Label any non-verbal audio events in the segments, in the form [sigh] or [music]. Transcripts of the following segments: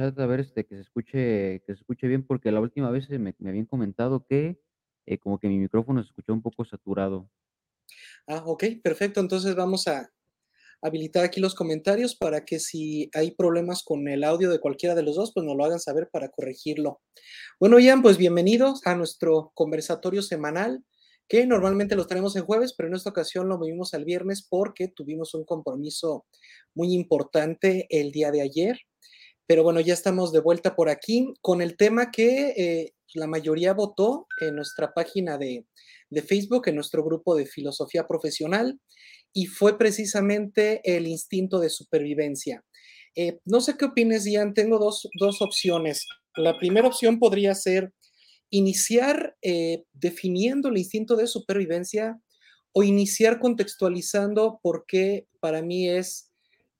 chat a ver, este, que se escuche que se escuche bien, porque la última vez, me me habían comentado que, eh, como que mi micrófono se escuchaba un poco saturado. Ah, okey, perfecto. Entonces, vamos a habilitar aquí los comentarios para que si hay problemas con el audio de cualquiera de los 2, pues, nos lo hagan saber para corregirlo. Bueno, Ian, pues, bienvenidos a nuestro conversatorio semanal, que normalmente los tenemos en jueves, pero en esta ocasión lo movimos al viernes porque tuvimos un compromiso muy importante el día de ayer. Pero bueno, ya estamos de vuelta por aquí con el tema que, eh, la mayoría votó en nuestra página de de Facebook, en nuestro grupo de filosofía profesional, y fue precisamente el instinto de supervivencia. Eh, no sé qué opines, Ian, tengo dos dos opciones. La primera opción podría ser iniciar, eh, definiendo el instinto de supervivencia, o iniciar contextualizando por qué para mí es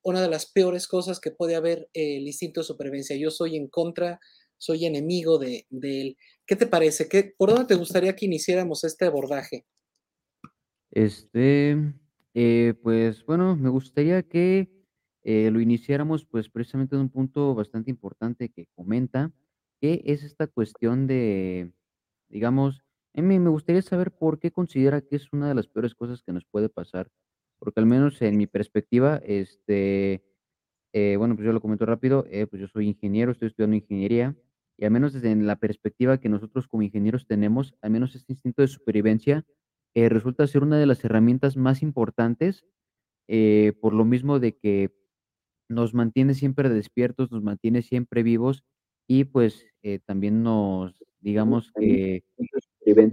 una de las peores cosas que puede haber el instinto de supervivencia. Yo soy en contra, soy enemigo de de él. ¿Qué te parece? ¿Qué por dónde te gustaría que iniciáramos este abordaje? Este, eh, pues, bueno, me gustaría que, eh, lo iniciáramos, pues, precisamente en un punto bastante importante que comenta, que es esta cuestión de, digamos, a mí me gustaría saber por qué considera que es una de las peores cosas que nos puede pasar, porque al menos en mi perspectiva, este, eh, bueno, pues, yo lo comento rápido, eh, pues, yo soy ingeniero, estoy estudiando ingeniería, y al menos desde la perspectiva que nosotros como ingenieros tenemos, al menos este instinto de supervivencia, eh, resulta ser una de las herramientas más importantes, eh, por lo mismo de que nos mantiene siempre despiertos, nos mantiene siempre vivos y, pues, eh, también nos digamos que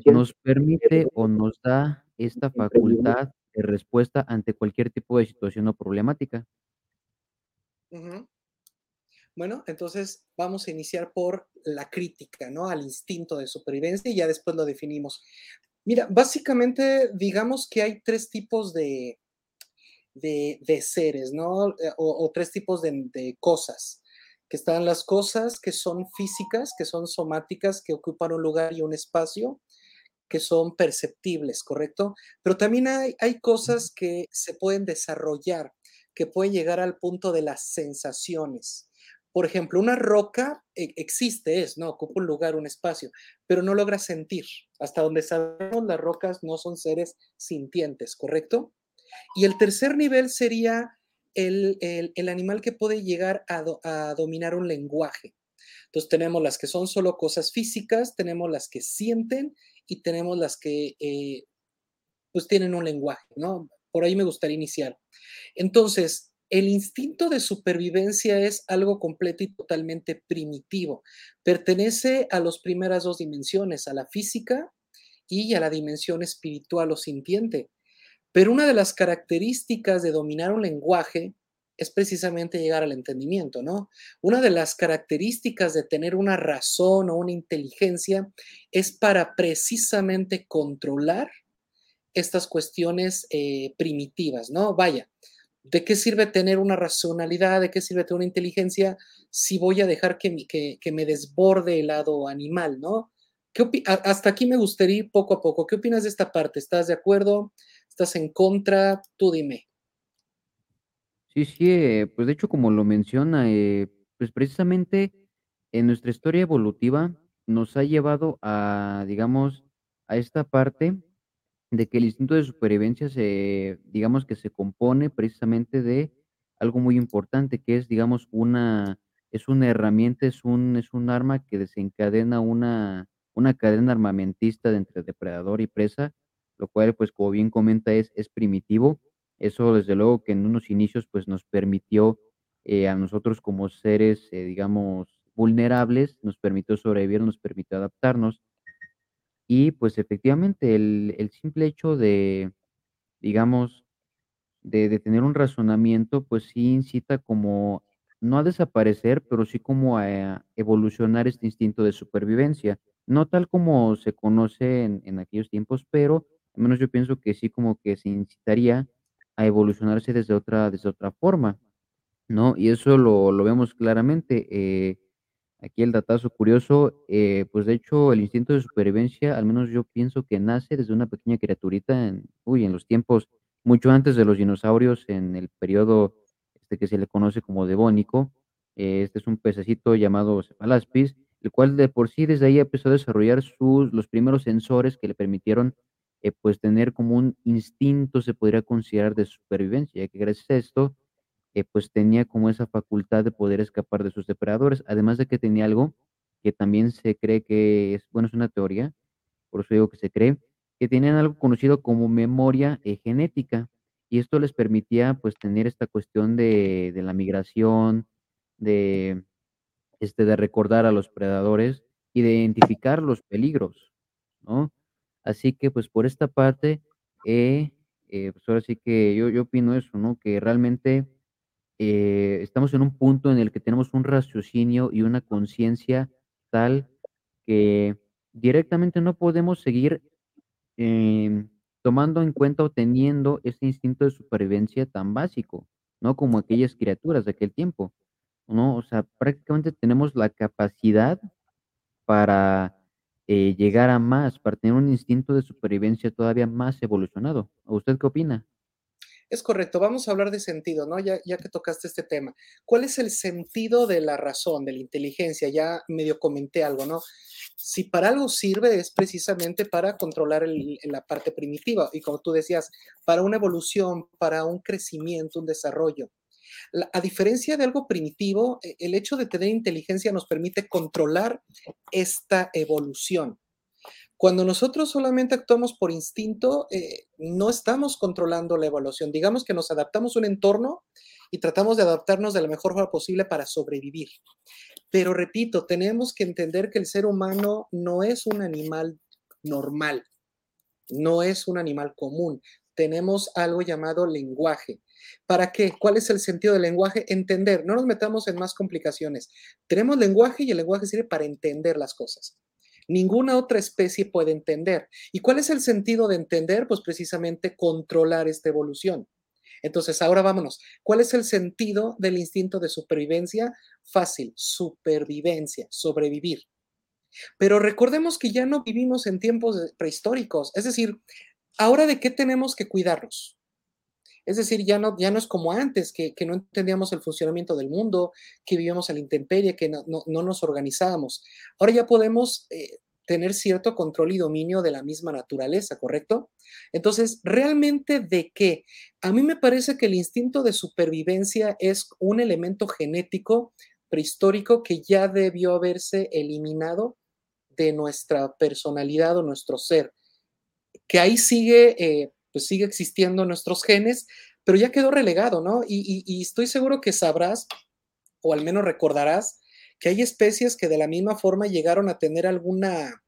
nos permite o nos da esta facultad de respuesta ante cualquier tipo de situación o problemática. Bueno, entonces vamos a iniciar por la crítica, ¿no?, al instinto de supervivencia y ya después lo definimos. Mira, básicamente, digamos que hay 3 tipos de de de seres, ¿no?, eh, o o 3 tipos de de cosas, que están las cosas que son físicas, que son somáticas, que ocupan un lugar y un espacio, que son perceptibles, ¿correcto? Pero también hay hay cosas que se pueden desarrollar, que pueden llegar al punto de las sensaciones. Por ejemplo, una roca e existe, es, ¿no?, ocupa un lugar, un espacio, pero no logra sentir. Hasta donde sabemos, las rocas no son seres sintientes, ¿correcto? Y el tercer nivel sería el el el animal que puede llegar a do a dominar un lenguaje. Entonces, tenemos las que son solo cosas físicas, tenemos las que sienten y tenemos las que, eh, pues, tienen un lenguaje, ¿no? Por ahí me gustaría iniciar. Entonces, el instinto de supervivencia es algo completo y totalmente primitivo. Pertenece a los primeras 2 dimensiones, a la física y a la dimensión espiritual o sintiente. Pero una de las características de dominar un lenguaje es precisamente llegar al entendimiento, ¿no? Una de las características de tener una razón o una inteligencia es para precisamente controlar estas cuestiones, eh, primitivas, ¿no? Vaya, ¿de qué sirve tener una racionalidad? ¿De qué sirve tener una inteligencia si voy a dejar que me desborde el lado animal, no? ¿Qué hasta aquí me gustaría poco a poco. ¿Qué opinas de esta parte? ¿Estás de acuerdo? ¿Estás en contra? Tú dime. Sí, sí, eh, pues, de hecho, como lo menciona, eh, pues, precisamente en nuestra historia evolutiva nos ha llevado a, digamos, a esta parte de que el instinto de supervivencia se digamos que se compone precisamente de algo muy importante, que es, digamos, una es una herramienta, es un es un arma que desencadena una una cadena armamentista de entre depredador y presa, lo cual, pues, como bien comenta, es es primitivo. Eso, desde luego, que en unos inicios, pues, nos permitió, eh, a nosotros como seres, eh, digamos, vulnerables, nos permitió sobrevivir, nos permitió adaptarnos. Y, pues, efectivamente, el el simple hecho de, digamos, de tener un razonamiento, pues, sí incita como, no a desaparecer, pero sí como a evolucionar este instinto de supervivencia. No tal como se conoce en en aquellos tiempos, pero al menos yo pienso que sí como que se incitaría a evolucionarse desde otra desde otra forma, ¿no? Y eso lo lo vemos claramente, eh, aquí el datazo curioso, eh, pues, de hecho, el instinto de supervivencia, al menos yo pienso que nace desde una pequeña criaturita en, uy, en los tiempos mucho antes de los dinosaurios, en el período, este, que se le conoce como Devónico, eh, este es un pececito llamado Cephalaspis, el cual de por sí desde ahí empezó a desarrollar sus los primeros sensores que le permitieron, eh, pues, tener como un instinto, se podría considerar, de supervivencia, ya que gracias a esto, eh, pues, tenía como esa facultad de poder escapar de sus depredadores, además de que tenía algo que también se cree que es, bueno, es una teoría, por eso digo que se cree, que tenían algo conocido como memoria, eh, genética, y esto les permitía, pues, tener esta cuestión de de la migración, de, este, de recordar a los predadores y de identificar los peligros, ¿no? Así que, pues, por esta parte, eh eh, pues, ahora sí que yo yo opino eso, ¿no? Que realmente, eh, estamos en un punto en el que tenemos un raciocinio y una conciencia tal que directamente no podemos seguir, em, tomando en cuenta o teniendo ese instinto de supervivencia tan básico, ¿no? Como aquellas criaturas de aquel tiempo, ¿no? O sea, prácticamente tenemos la capacidad para, eh, llegar a más, para tener un instinto de supervivencia todavía más evolucionado, ¿o usted qué opina? Es correcto, vamos a hablar de sentido, ¿no? Ya ya que tocaste este tema. ¿Cuál es el sentido de la razón, de la inteligencia? Ya medio comenté algo, ¿no? Si para algo sirve, es precisamente para controlar la parte primitiva, y como tú decías, para una evolución, para un crecimiento, un desarrollo. A diferencia de algo primitivo, e el hecho de tener inteligencia nos permite controlar esta evolución. Cuando nosotros solamente actuamos por instinto, eh, no estamos controlando la evolución. Digamos que nos adaptamos a un entorno y tratamos de adaptarnos de la mejor forma posible para sobrevivir. Pero repito, tenemos que entender que el ser humano no es un animal normal, no es un animal común. Tenemos algo llamado lenguaje. ¿Para qué? ¿Cuál es el sentido del lenguaje? Entender, no nos metamos en más complicaciones. Tenemos lenguaje y el lenguaje sirve para entender las cosas. Ninguna otra especie puede entender. ¿Y cuál es el sentido de entender? Pues precisamente controlar esta evolución. Entonces, ahora vámonos. ¿Cuál es el sentido del instinto de supervivencia? Fácil, supervivencia, sobrevivir. Pero recordemos que ya no vivimos en tiempos prehistóricos, es decir, ¿ahora de qué tenemos que cuidarnos? Es decir, ya no ya no es como antes, que que no entendíamos el funcionamiento del mundo, que vivíamos a la intemperie, que no no no nos organizábamos. Ahora ya podemos, eh, tener cierto control y dominio de la misma naturaleza, ¿correcto? Entonces, ¿realmente de qué? A mí me parece que el instinto de supervivencia es un elemento genético prehistórico que ya debió haberse eliminado de nuestra personalidad o nuestro ser, que ahí sigue, eh, pues sigue existiendo nuestros genes, pero ya quedó relegado, ¿no? Y estoy seguro que sabrás, o al menos recordarás, que hay especies que de la misma forma llegaron a tener alguna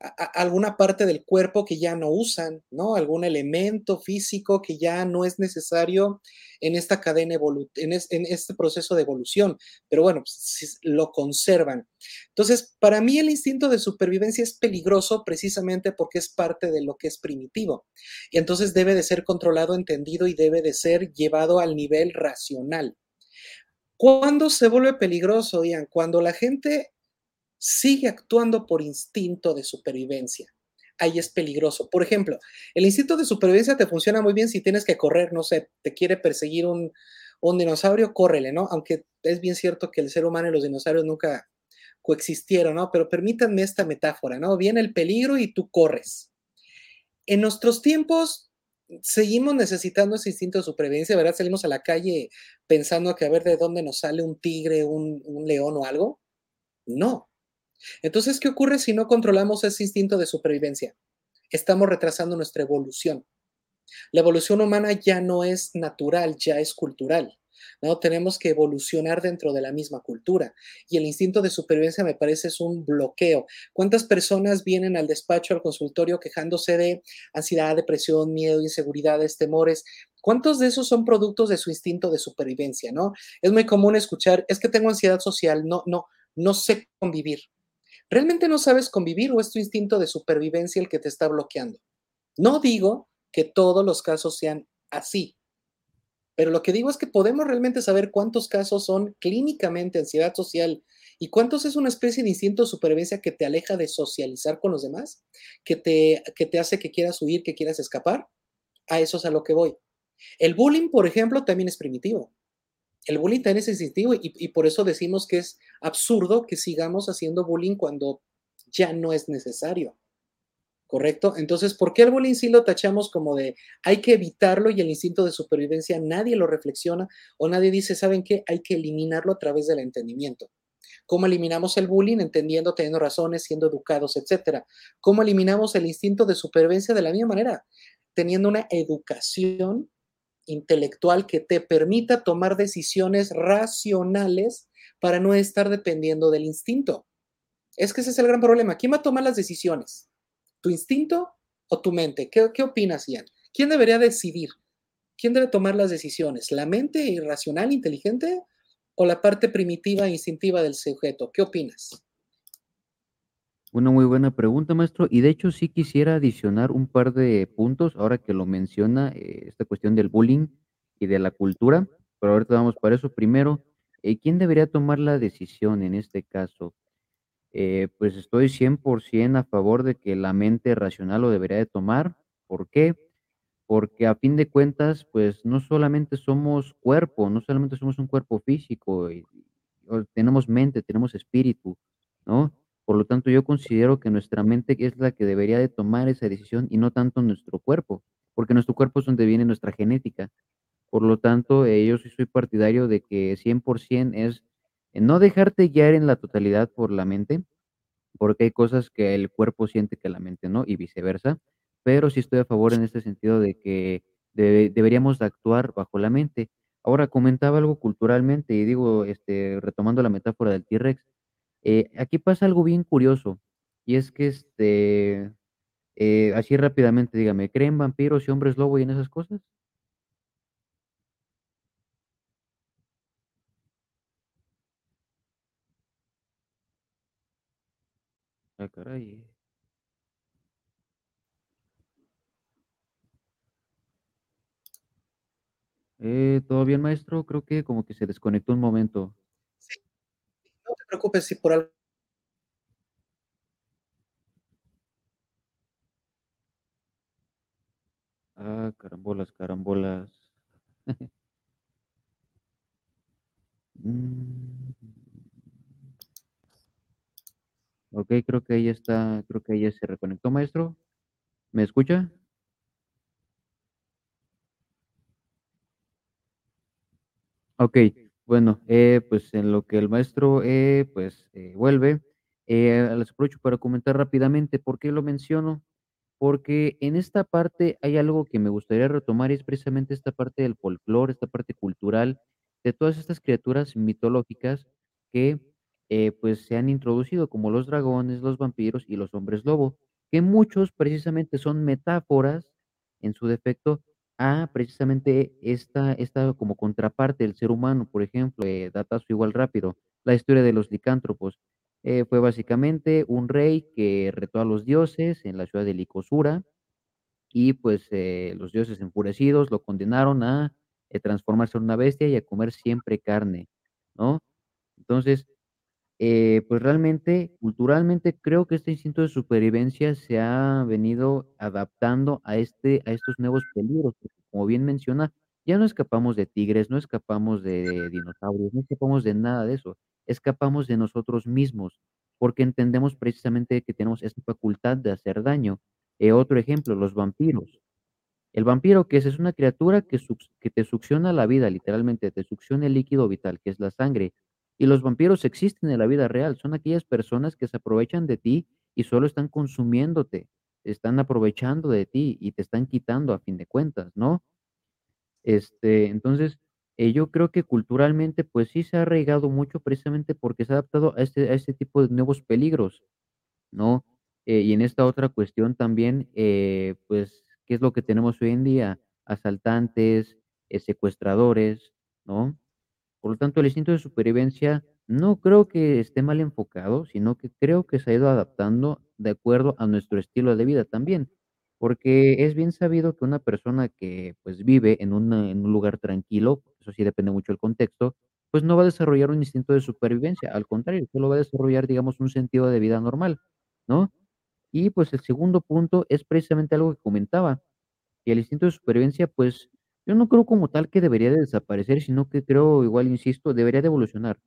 a a alguna parte del cuerpo que ya no usan, ¿no? Algún elemento físico que ya no es necesario en esta cadena en en este proceso de evolución, pero bueno, pues lo conservan. Entonces, para mí el instinto de supervivencia es peligroso precisamente porque es parte de lo que es primitivo, y entonces debe de ser controlado, entendido y debe de ser llevado al nivel racional. ¿Cuándo se vuelve peligroso, Ian? Cuando la gente sigue actuando por instinto de supervivencia. Ahí es peligroso. Por ejemplo, el instinto de supervivencia te funciona muy bien si tienes que correr, no sé, te quiere perseguir un un dinosaurio, córrele, ¿no? Aunque es bien cierto que el ser humano y los dinosaurios nunca coexistieron, ¿no? Pero permítanme esta metáfora, ¿no? Viene el peligro y tú corres. En nuestros tiempos seguimos necesitando ese instinto de supervivencia, ¿verdad? Salimos a la calle pensando que a ver de dónde nos sale un tigre, un un león o algo. No. Entonces, ¿qué ocurre si no controlamos ese instinto de supervivencia? Estamos retrasando nuestra evolución. La evolución humana ya no es natural, ya es cultural, ¿no? Tenemos que evolucionar dentro de la misma cultura, y el instinto de supervivencia me parece es un bloqueo. ¿Cuántas personas vienen al despacho, al consultorio quejándose de ansiedad, depresión, miedo, inseguridades, temores? ¿Cuántos de esos son productos de su instinto de supervivencia, no? Es muy común escuchar: "Es que tengo ansiedad social, no no no sé convivir". ¿Realmente no sabes convivir o es tu instinto de supervivencia el que te está bloqueando? No digo que todos los casos sean así, pero lo que digo es que podemos realmente saber cuántos casos son clínicamente ansiedad social y cuántos es una especie de instinto de supervivencia que te aleja de socializar con los demás, que te que te hace que quieras huir, que quieras escapar. A eso es a lo que voy. El bullying, por ejemplo, también es primitivo. El bullying también es instintivo y por eso decimos que es absurdo que sigamos haciendo bullying cuando ya no es necesario, ¿correcto? Entonces, ¿por qué el bullying sí lo tachamos como de hay que evitarlo y el instinto de supervivencia nadie lo reflexiona o nadie dice, ¿saben qué? Hay que eliminarlo a través del entendimiento. ¿Cómo eliminamos el bullying? Entendiendo, teniendo razones, siendo educados, etcétera. ¿Cómo eliminamos el instinto de supervivencia? De la misma manera, teniendo una educación intelectual que te permita tomar decisiones racionales para no estar dependiendo del instinto. Es que ese es el gran problema. ¿Quién va a tomar las decisiones? ¿Tu instinto o tu mente? ¿Qué, opinas, Ian? ¿Quién debería decidir? ¿Quién debe tomar las decisiones? ¿La mente irracional, inteligente o la parte primitiva e instintiva del sujeto? ¿Qué opinas? Una muy buena pregunta, maestro. Y de hecho, sí quisiera adicionar un par de puntos, ahora que lo menciona, eh, esta cuestión del bullying y de la cultura, pero ahorita vamos para eso. Primero, eh, ¿quién debería tomar la decisión en este caso? Eh, pues estoy 100% a favor de que la mente racional lo debería de tomar. ¿Por qué? Porque a fin de cuentas, pues no solamente somos cuerpo, no solamente somos un cuerpo físico, y, tenemos mente, tenemos espíritu, ¿no? Por lo tanto, yo considero que nuestra mente es la que debería de tomar esa decisión y no tanto nuestro cuerpo, porque nuestro cuerpo es donde viene nuestra genética. Por lo tanto, eh, yo sí soy partidario de que 100% es eh, no dejarte guiar en la totalidad por la mente, porque hay cosas que el cuerpo siente que la mente no, y viceversa, pero sí estoy a favor en este sentido de que debe deberíamos de actuar bajo la mente. Ahora, comentaba algo culturalmente y digo, este, retomando la metáfora del T-Rex, eh, aquí pasa algo bien curioso, y es que, este, eh, así rápidamente, dígame, ¿creen vampiros y hombres lobo y en esas cosas? Ah, caray. Eh, ¿todo bien, maestro? Creo que como que se desconectó un momento. Preocupes si por algo Ah, carambolas, carambolas. [laughs] Mm. Okey, creo que ahí está, creo que ahí se reconectó, maestro, ¿me escucha? Okey, bueno, eh, pues, en lo que el maestro, eh, pues, eh, vuelve, eh, les aprovecho para comentar rápidamente, ¿por qué lo menciono? Porque en esta parte hay algo que me gustaría retomar, y es precisamente esta parte del folclore, esta parte cultural de todas estas criaturas mitológicas que, eh, pues, se han introducido, como los dragones, los vampiros y los hombres lobo, que muchos precisamente son metáforas, en su defecto, a precisamente esta esta como contraparte del ser humano. Por ejemplo, eh, datazo igual rápido, la historia de los licántropos, eh, fue básicamente un rey que retó a los dioses en la ciudad de Licosura y, pues, eh, los dioses enfurecidos lo condenaron a, eh, transformarse en una bestia y a comer siempre carne, ¿no? Entonces, eh, pues, realmente, culturalmente, creo que este instinto de supervivencia se ha venido adaptando a este a estos nuevos peligros, como bien menciona, ya no escapamos de tigres, no escapamos de dinosaurios, no escapamos de nada de eso, escapamos de nosotros mismos, porque entendemos precisamente que tenemos esta facultad de hacer daño. Eh, otro ejemplo, los vampiros. El vampiro, ¿qué es? Es una criatura que que te succiona la vida, literalmente, te succiona el líquido vital, que es la sangre. Y los vampiros existen en la vida real, son aquellas personas que se aprovechan de ti y solo están consumiéndote, están aprovechando de ti y te están quitando a fin de cuentas, ¿no? Este, entonces, eh, yo creo que culturalmente, pues sí se ha arraigado mucho precisamente porque se ha adaptado a este este tipo de nuevos peligros, ¿no? Eh, y en esta otra cuestión también, eh, pues, ¿qué es lo que tenemos hoy en día? Asaltantes, eh, secuestradores, ¿no? Por lo tanto, el instinto de supervivencia no creo que esté mal enfocado, sino que creo que se ha ido adaptando de acuerdo a nuestro estilo de vida también, porque es bien sabido que una persona que, pues, vive en en un lugar tranquilo, eso sí depende mucho del contexto, pues, no va a desarrollar un instinto de supervivencia, al contrario, solo va a desarrollar, digamos, un sentido de vida normal, ¿no? Y, pues, el segundo punto es precisamente algo que comentaba, que el instinto de supervivencia, pues, Yo no creo como tal que debería de desaparecer, sino que creo, igual insisto, debería de evolucionar,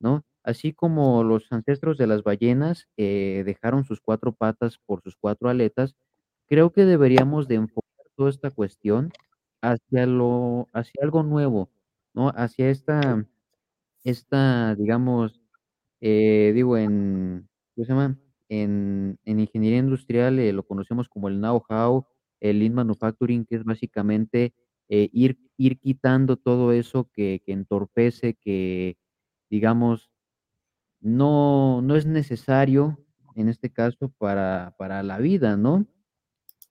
¿no? Así como los ancestros de las ballenas, eh, dejaron sus 4 patas por sus 4 aletas, creo que deberíamos de enfocar toda esta cuestión hacia lo hacia algo nuevo, ¿no? Hacia esta esta, digamos, eh, digo, en, ¿cómo se llama? En en ingeniería industrial, eh, lo conocemos como el know-how, el lean manufacturing, que es básicamente, eh, ir ir quitando todo eso que que entorpece, que, digamos, no no es necesario, en este caso, para para la vida, ¿no?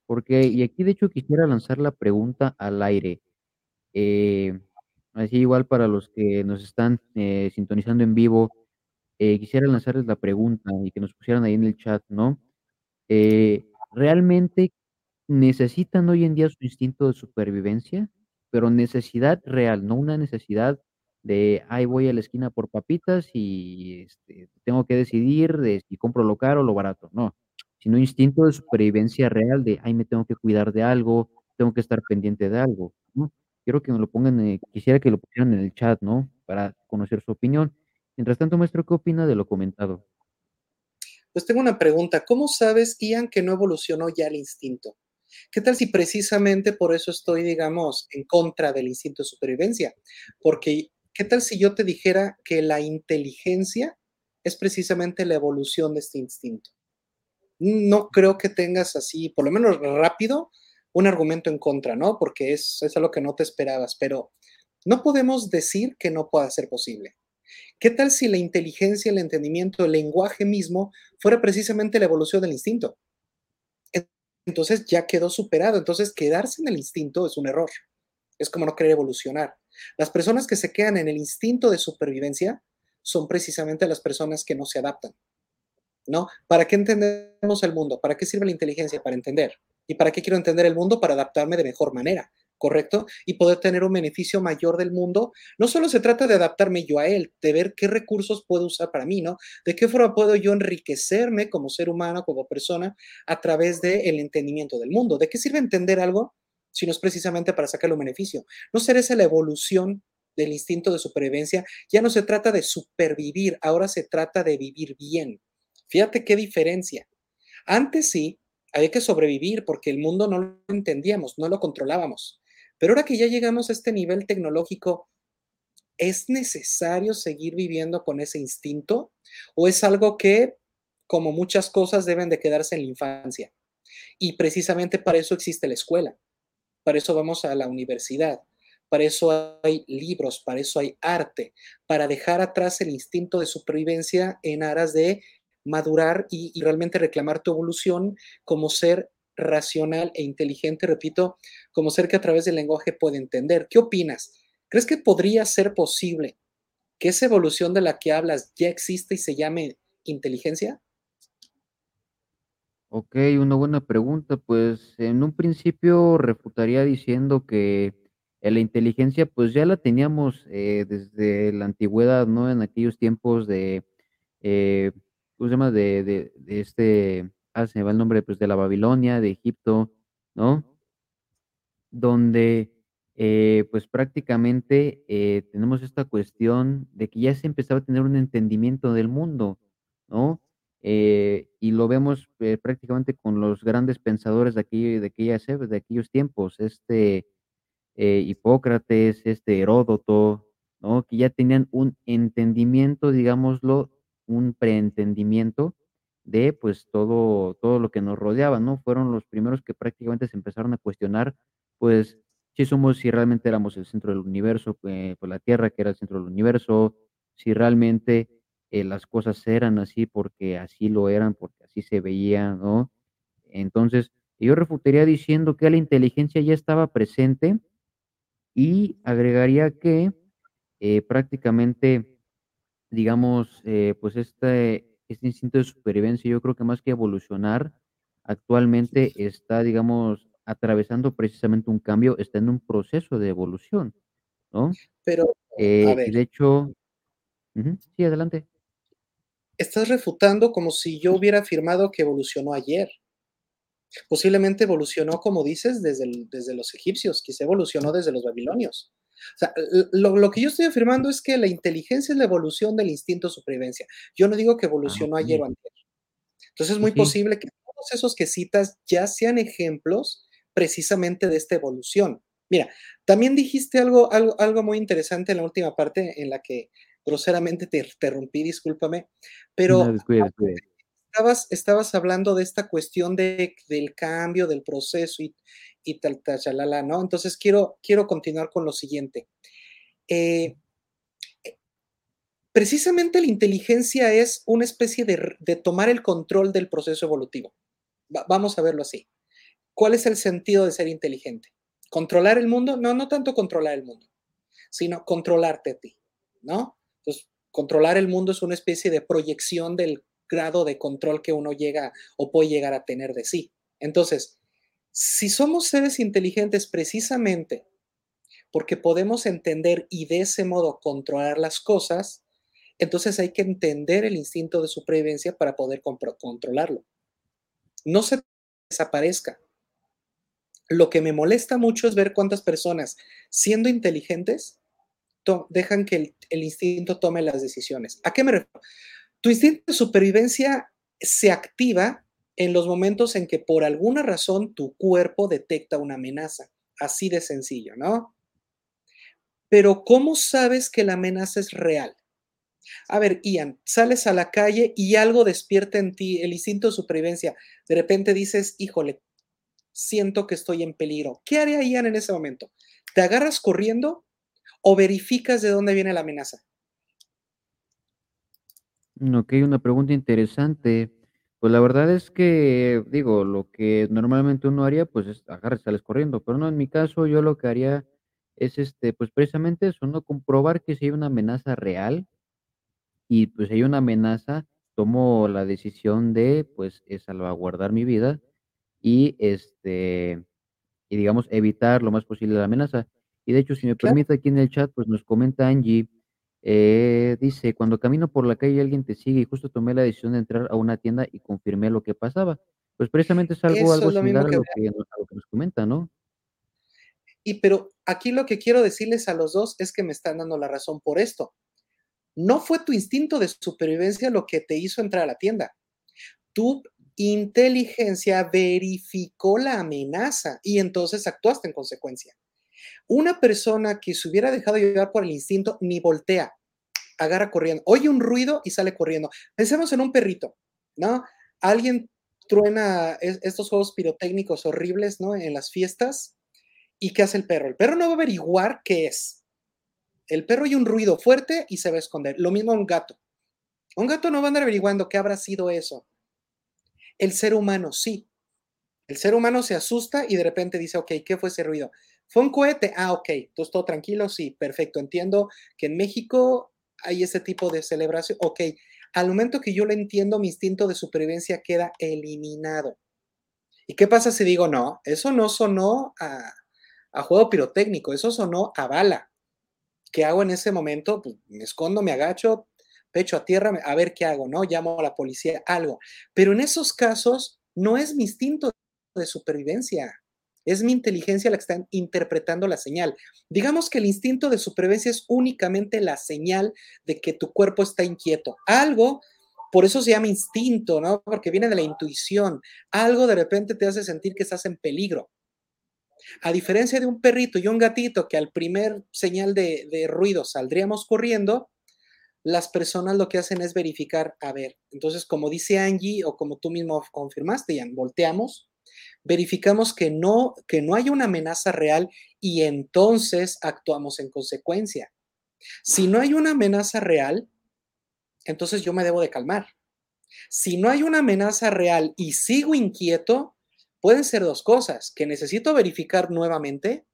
Porque y aquí, de hecho, quisiera lanzar la pregunta al aire, eh, así igual para los que nos están, eh, sintonizando en vivo, quisiera lanzarles la pregunta y que nos pusieran ahí en el chat, ¿no? ¿realmente necesitan hoy en día su instinto de supervivencia? Pero necesidad real, no una necesidad de: "Ay, voy a la esquina por papitas y, este, tengo que decidir de si compro lo caro o lo barato", no, sino instinto de supervivencia real de: "Ay, me tengo que cuidar de algo, tengo que estar pendiente de algo", ¿no? Quiero que me lo pongan, eh, quisiera que lo pusieran en el chat, ¿no? Para conocer su opinión. Mientras tanto, maestro, ¿qué opina de lo comentado? Pues tengo una pregunta, ¿cómo sabes, Ian, que no evolucionó ya el instinto? ¿Qué tal si precisamente por eso estoy, digamos, en contra del instinto de supervivencia? Porque, ¿qué tal si yo te dijera que la inteligencia es precisamente la evolución de este instinto? No creo que tengas así, por lo menos rápido, un argumento en contra, ¿no? Porque es es algo que no te esperabas, pero no podemos decir que no pueda ser posible. ¿Qué tal si la inteligencia, el entendimiento, el lenguaje mismo fuera precisamente la evolución del instinto? Entonces ya quedó superado. Entonces, quedarse en el instinto es un error. Es como no querer evolucionar. Las personas que se quedan en el instinto de supervivencia son precisamente las personas que no se adaptan, ¿no? ¿Para qué entendemos el mundo? ¿Para qué sirve la inteligencia? Para entender. ¿Y para qué quiero entender el mundo? Para adaptarme de mejor manera, ¿correcto? Y poder tener un beneficio mayor del mundo. No solo se trata de adaptarme yo a él, de ver qué recursos puedo usar para mí, ¿no? De qué forma puedo yo enriquecerme como ser humano, como persona, a través del entendimiento del mundo. ¿De qué sirve entender algo si no es precisamente para sacarle un beneficio? ¿No será esa la evolución del instinto de supervivencia? Ya no se trata de supervivir, ahora se trata de vivir bien. Fíjate qué diferencia. Antes sí, había que sobrevivir porque el mundo no lo entendíamos, no lo controlábamos. Pero ahora que ya llegamos a este nivel tecnológico, ¿es necesario seguir viviendo con ese instinto? ¿O es algo que, como muchas cosas, deben de quedarse en la infancia? Y precisamente para eso existe la escuela, para eso vamos a la universidad, para eso hay libros, para eso hay arte, para dejar atrás el instinto de supervivencia en aras de madurar y, y realmente reclamar tu evolución como ser racional e inteligente, repito, como ser que a través del lenguaje puede entender. ¿Qué opinas? ¿Crees que podría ser posible que esa evolución de la que hablas ya existe y se llame inteligencia? Okey, una buena pregunta. Pues, en un principio refutaría diciendo que, eh, la inteligencia, pues, ya la teníamos, eh, desde la antigüedad, ¿no? En aquellos tiempos de, eh, ¿cómo se llama? De de este, ah, se me va el nombre, pues, de la Babilonia, de Egipto, ¿no? Donde, eh, pues, prácticamente, eh, tenemos esta cuestión de que ya se empezaba a tener un entendimiento del mundo, ¿no? Eh, y lo vemos, prácticamente con los grandes pensadores de aquella de aquellas de aquellos tiempos, este, Hipócrates, este, Heródoto, ¿no? Que ya tenían un entendimiento, digámoslo, un preentendimiento de, pues, todo todo lo que nos rodeaba, ¿no? Fueron los primeros que prácticamente se empezaron a cuestionar, pues, si somos si realmente éramos el centro del universo, eh, pues, la Tierra, que era el centro del universo, si realmente, eh, las cosas eran así porque así lo eran, porque así se veía, ¿no? Entonces, yo refutaría diciendo que la inteligencia ya estaba presente y agregaría que, eh, prácticamente, digamos, pues, este este instinto de supervivencia, yo creo que más que evolucionar, actualmente está, digamos, atravesando precisamente un cambio, está en un proceso de evolución, ¿no? Pero, a Eh, y ver de hecho sí, adelante. estás refutando como si yo hubiera afirmado que evolucionó ayer. Posiblemente evolucionó, como dices, desde, desde los egipcios, quizá evolucionó desde los babilonios. O sea, lo, lo, que yo estoy afirmando es que la inteligencia es la evolución del instinto de supervivencia. Yo no digo que Ah, evolucionó ayer o antier. Entonces, es muy posible que todos esos que citas ya sean ejemplos precisamente de esta evolución. Mira, también dijiste algo, algo, algo muy interesante en la última parte en la que groseramente te interrumpí, discúlpame, No, pero descuide, descuide. Estabas, estabas hablando de esta cuestión de, del cambio, del proceso y, y tal, tal, chalala, ¿no? Entonces quiero, quiero continuar con lo siguiente. Eh, precisamente la inteligencia es una especie de, de tomar el control del proceso evolutivo. Va, vamos a verlo así. ¿Cuál es el sentido de ser inteligente? ¿Controlar el mundo? No, no tanto controlar el mundo, sino controlarte a ti, ¿no? Entonces, controlar el mundo es una especie de proyección del grado de control que uno llega o puede llegar a tener de sí. Entonces, si somos seres inteligentes precisamente porque podemos entender y de ese modo controlar las cosas, entonces hay que entender el instinto de supervivencia para poder controlarlo. No se desaparezca. Lo que me molesta mucho es ver cuántas personas, siendo inteligentes, dejan que el, instinto tome las decisiones. ¿A qué me refiero? Tu instinto de supervivencia se activa en los momentos en que por alguna razón tu cuerpo detecta una amenaza. Así de sencillo, ¿no? Pero ¿cómo sabes que la amenaza es real? A ver, Ian, sales a la calle y algo despierta en ti el instinto de supervivencia. De repente dices, híjole, siento que estoy en peligro. ¿Qué haría Ian en ese momento? ¿Te agarras corriendo o verificas de dónde viene la amenaza? Mm, okey, una pregunta interesante. Pues, la verdad es que, digo, lo que normalmente uno haría, pues, es agarras y sales corriendo, pero no, en mi caso, yo lo que haría es, este, pues, precisamente eso, ¿no? Comprobar que si hay una amenaza real y, pues, si hay una amenaza, tomo la decisión de, pues, eh, salvaguardar mi vida y, este, y digamos, evitar lo más posible la amenaza. Y de hecho, si me Claro. permite, aquí en el chat, pues, nos comenta Angie, eh, dice: "Cuando camino por la calle alguien te sigue, y justo tomé la decisión de entrar a una tienda y confirmé lo que pasaba". Pues, precisamente es algo Eso algo es lo mismo similar a lo que a lo que nos comenta, ¿no? Y pero aquí lo que quiero decirles a los 2 es que me están dando la razón por esto. No fue tu instinto de supervivencia lo que te hizo entrar a la tienda. Tu inteligencia verificó la amenaza y entonces actuaste en consecuencia. Una persona que se hubiera dejado llevar por el instinto ni voltea, agarra corriendo, oye un ruido y sale corriendo. Pensemos en un perrito, ¿no? Alguien truena estos juegos pirotécnicos horribles, ¿no? En las fiestas. ¿Y qué hace el perro? El perro no va a averiguar qué es. El perro oye un ruido fuerte y se va a esconder. Lo mismo un gato. Un gato no va a andar averiguando qué habrá sido eso. El ser humano sí. El ser humano se asusta y de repente dice, ok, ¿qué fue ese ruido? ¿Fue un cohete? Ah, ok. Entonces, ¿todo tranquilo? Sí, perfecto. Entiendo que en México hay ese tipo de celebración. Ok. Al momento que yo lo entiendo, mi instinto de supervivencia queda eliminado. ¿Y qué pasa si digo, no, eso no sonó a, a juego pirotécnico, eso sonó a bala? ¿Qué hago en ese momento? Pues me escondo, me agacho, pecho a tierra, a ver qué hago, ¿no? Llamo a la policía, algo. Pero en esos casos no es mi instinto de supervivencia, es mi inteligencia la que está interpretando la señal. Digamos que el instinto de supervivencia es únicamente la señal de que tu cuerpo está inquieto. Algo, por eso se llama instinto, ¿no? Porque viene de la intuición. Algo de repente te hace sentir que estás en peligro. A diferencia de un perrito y un gatito que al primer señal de, ruido saldríamos corriendo, las personas lo que hacen es verificar, a ver, entonces como dice Angie o como tú mismo confirmaste, Ian, volteamos, verificamos que no, que no hay una amenaza real y entonces actuamos en consecuencia. Si no hay una amenaza real, entonces yo me debo de calmar. Si no hay una amenaza real y sigo inquieto, pueden ser dos cosas, que necesito verificar nuevamente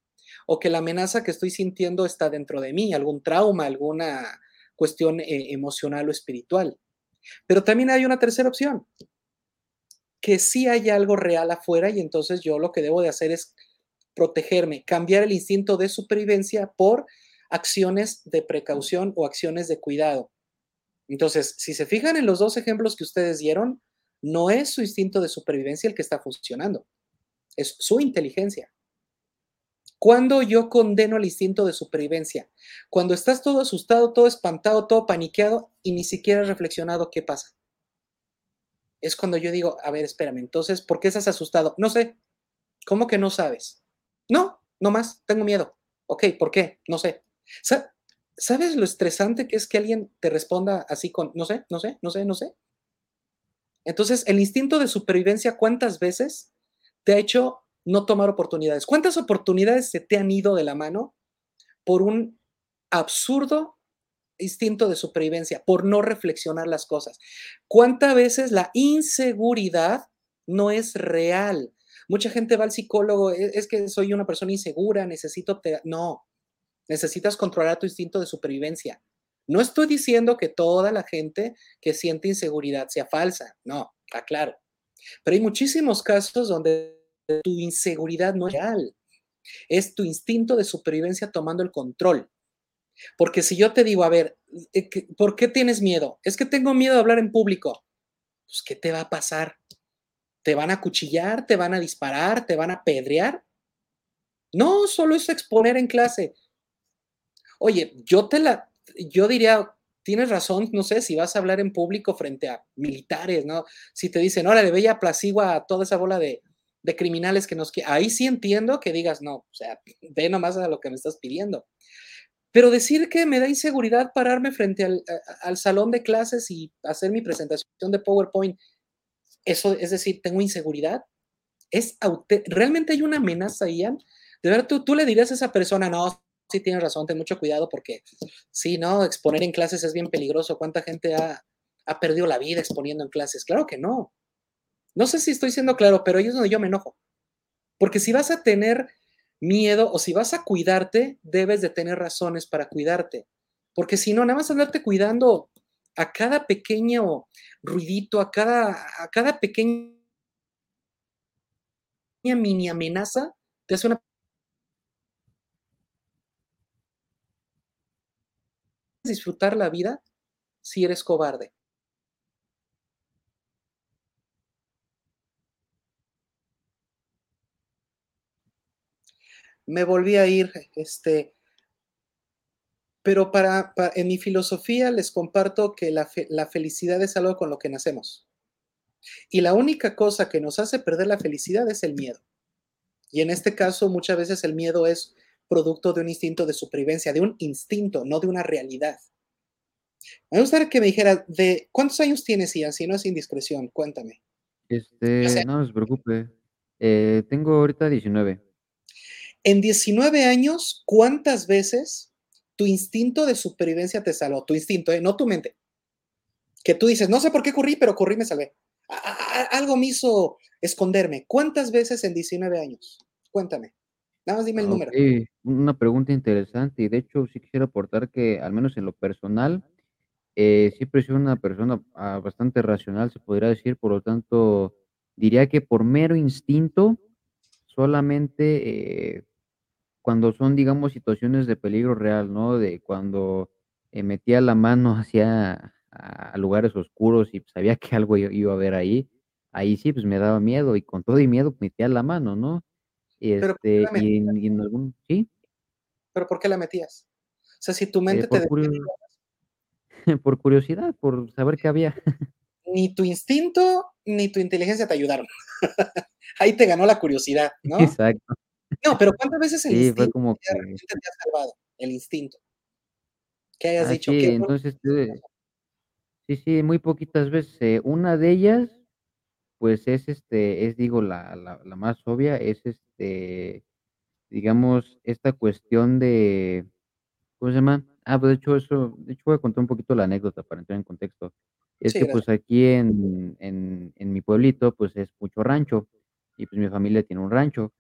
o que la amenaza que estoy sintiendo está dentro de mí, algún trauma, alguna cuestión eh, emocional o espiritual. Pero también hay una tercera opción, que sí hay algo real afuera y entonces yo lo que debo de hacer es protegerme, cambiar el instinto de supervivencia por acciones de precaución o acciones de cuidado. Entonces, si se fijan en los dos ejemplos que ustedes dieron, no es su instinto de supervivencia el que está funcionando, es su inteligencia. ¿Cuándo yo condeno el instinto de supervivencia? Cuando estás todo asustado, todo espantado, todo paniqueado y ni siquiera has reflexionado qué pasa. Es cuando yo digo, a ver, espérame, entonces, ¿por qué estás asustado? No sé. ¿Cómo que no sabes? No, no más, tengo miedo. Ok, ¿por qué? No sé. ¿Sabes lo estresante que es que alguien te responda así con, no sé, no sé, no sé, no sé? Entonces, el instinto de supervivencia, ¿cuántas veces te ha hecho no tomar oportunidades. ¿Cuántas oportunidades se te han ido de la mano por un absurdo instinto de supervivencia, por no reflexionar las cosas? ¿Cuántas veces la inseguridad no es real? Mucha gente va al psicólogo, e-, es que soy una persona insegura, necesito... No, necesitas controlar tu instinto de supervivencia. No estoy diciendo que toda la gente que siente inseguridad sea falsa, no, aclaro. Pero hay muchísimos casos donde tu inseguridad no es real. Es tu instinto de supervivencia tomando el control. Porque si yo te digo, a ver, eh, ¿por qué tienes miedo? Es que tengo miedo de hablar en público. Pues, ¿qué te va a pasar? ¿Te van a cuchillar? ¿Te van a disparar? ¿Te van a pedrear? No, solo es exponer en clase. Oye, yo te la, yo diría, tienes razón, no sé, si vas a hablar en público frente a militares, ¿no? Si te dicen, órale, ve y aplastigua a toda esa bola de, de criminales que nos... Ahí sí entiendo que digas, no, o sea, ve nomás a lo que me estás pidiendo. Pero decir que me da inseguridad pararme frente al, al salón de clases y hacer mi presentación de PowerPoint, eso es decir, tengo inseguridad. Es realmente hay una amenaza, Ian. De ver, tú, tú le dirías a esa persona, no, sí tienes razón, ten mucho cuidado porque sí, no, exponer en clases es bien peligroso. ¿Cuánta gente ha, ha perdido la vida exponiendo en clases? Claro que no. No sé si estoy siendo claro, pero ahí es donde yo me enojo. Porque si vas a tener miedo o si vas a cuidarte, debes de tener razones para cuidarte. Porque si no, nada más andarte cuidando a cada pequeño ruidito, a cada, a cada pequeña mini amenaza, te hace una disfrutar la vida si eres cobarde. Me volví a ir, este, pero para, en mi filosofía les comparto que la, la felicidad es algo con lo que nacemos. Y la única cosa que nos hace perder la felicidad es el miedo. Y en este caso muchas veces el miedo es producto de un instinto de supervivencia, de un instinto, no de una realidad. Me gustaría que me dijera, de ¿cuántos años tienes, Ian? Si no es indiscreción, cuéntame. Este, no, se preocupe. Eh, tengo ahorita 19. En 19 años, ¿cuántas veces tu instinto de supervivencia te salvó? Tu instinto, ¿eh? no tu mente. Que tú dices, no sé por qué corrí, pero corrí y me salvé. algo me hizo esconderme. ¿Cuántas veces en 19 años? Cuéntame. Nada más dime el número. Una pregunta interesante y de hecho sí quisiera aportar que al menos en lo personal, eh, siempre he sido una persona ah, bastante racional, se podría decir, por lo tanto, diría que por mero instinto, solamente eh, cuando son, digamos, situaciones de peligro real, ¿no? De cuando, eh, metía la mano hacia a lugares oscuros y sabía que algo iba a haber ahí, ahí sí, pues, me daba miedo, y con todo y miedo metía la mano, ¿no? Pero, ¿por qué este, la y en metías? y en algún ¿sí? ¿Pero por qué la metías? O sea, si tu Eh, mente te por decía curio [laughs] por curiosidad, por saber qué había. [laughs] Ni tu instinto, ni tu inteligencia te ayudaron. [laughs] Ahí te ganó la curiosidad, ¿no? Exacto. No, pero, ¿cuántas veces el Sí, fue como que te salvado? El instinto. Que hayas Ah, dicho, qué sí, bueno entonces, eh sí, sí, muy poquitas veces, eh, una de ellas, pues, es, este, es, digo, la la la más obvia, es, este, digamos, esta cuestión de, ¿cómo se llama? Ah, pues, de hecho, eso de hecho, voy a contar un poquito la anécdota para entrar en contexto. Es Sí, que, gracias. pues, aquí en en en mi pueblito, pues, es mucho rancho, y, pues, mi familia tiene un rancho.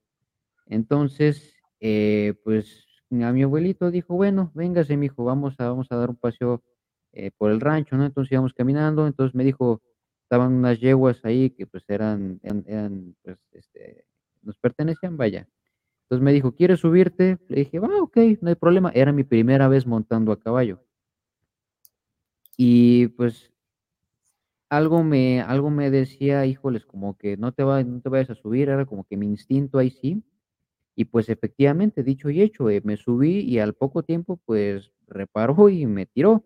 Entonces, eh, pues, a mi abuelito dijo: "Bueno, véngase, mijo, vamos a vamos a dar un paseo, eh, por el rancho", ¿no? Entonces, íbamos caminando, entonces me dijo, estaban unas yeguas ahí que, pues, eran eran pues, este, nos pertenecían, vaya. Entonces me dijo: "¿Quieres subirte?". Le dije: "Va, okey, no hay problema". Era mi primera vez montando a caballo. Y, pues algo me algo me decía: "Híjoles, como que no te va no te vayas a subir", era como que mi instinto ahí sí. Y, pues, efectivamente, dicho y hecho, eh, me subí y al poco tiempo, pues, reparó y me tiró,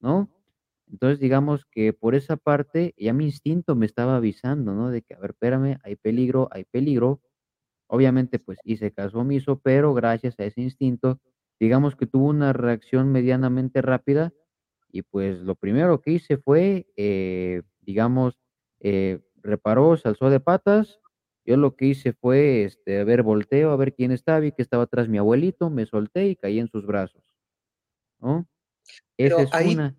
¿no? Entonces, digamos que por esa parte ya mi instinto me estaba avisando, ¿no? De que: "A ver, espérame, hay peligro, hay peligro". Obviamente, pues, hice caso omiso, pero gracias a ese instinto, digamos que tuvo una reacción medianamente rápida y, pues, lo primero que hice fue, eh, digamos, eh, reparó, se alzó de patas. Yo lo que hice fue, este, a ver, volteo a ver quién estaba, vi que estaba atrás mi abuelito, me solté y caí en sus brazos, ¿no? Esa Pero es ahí una.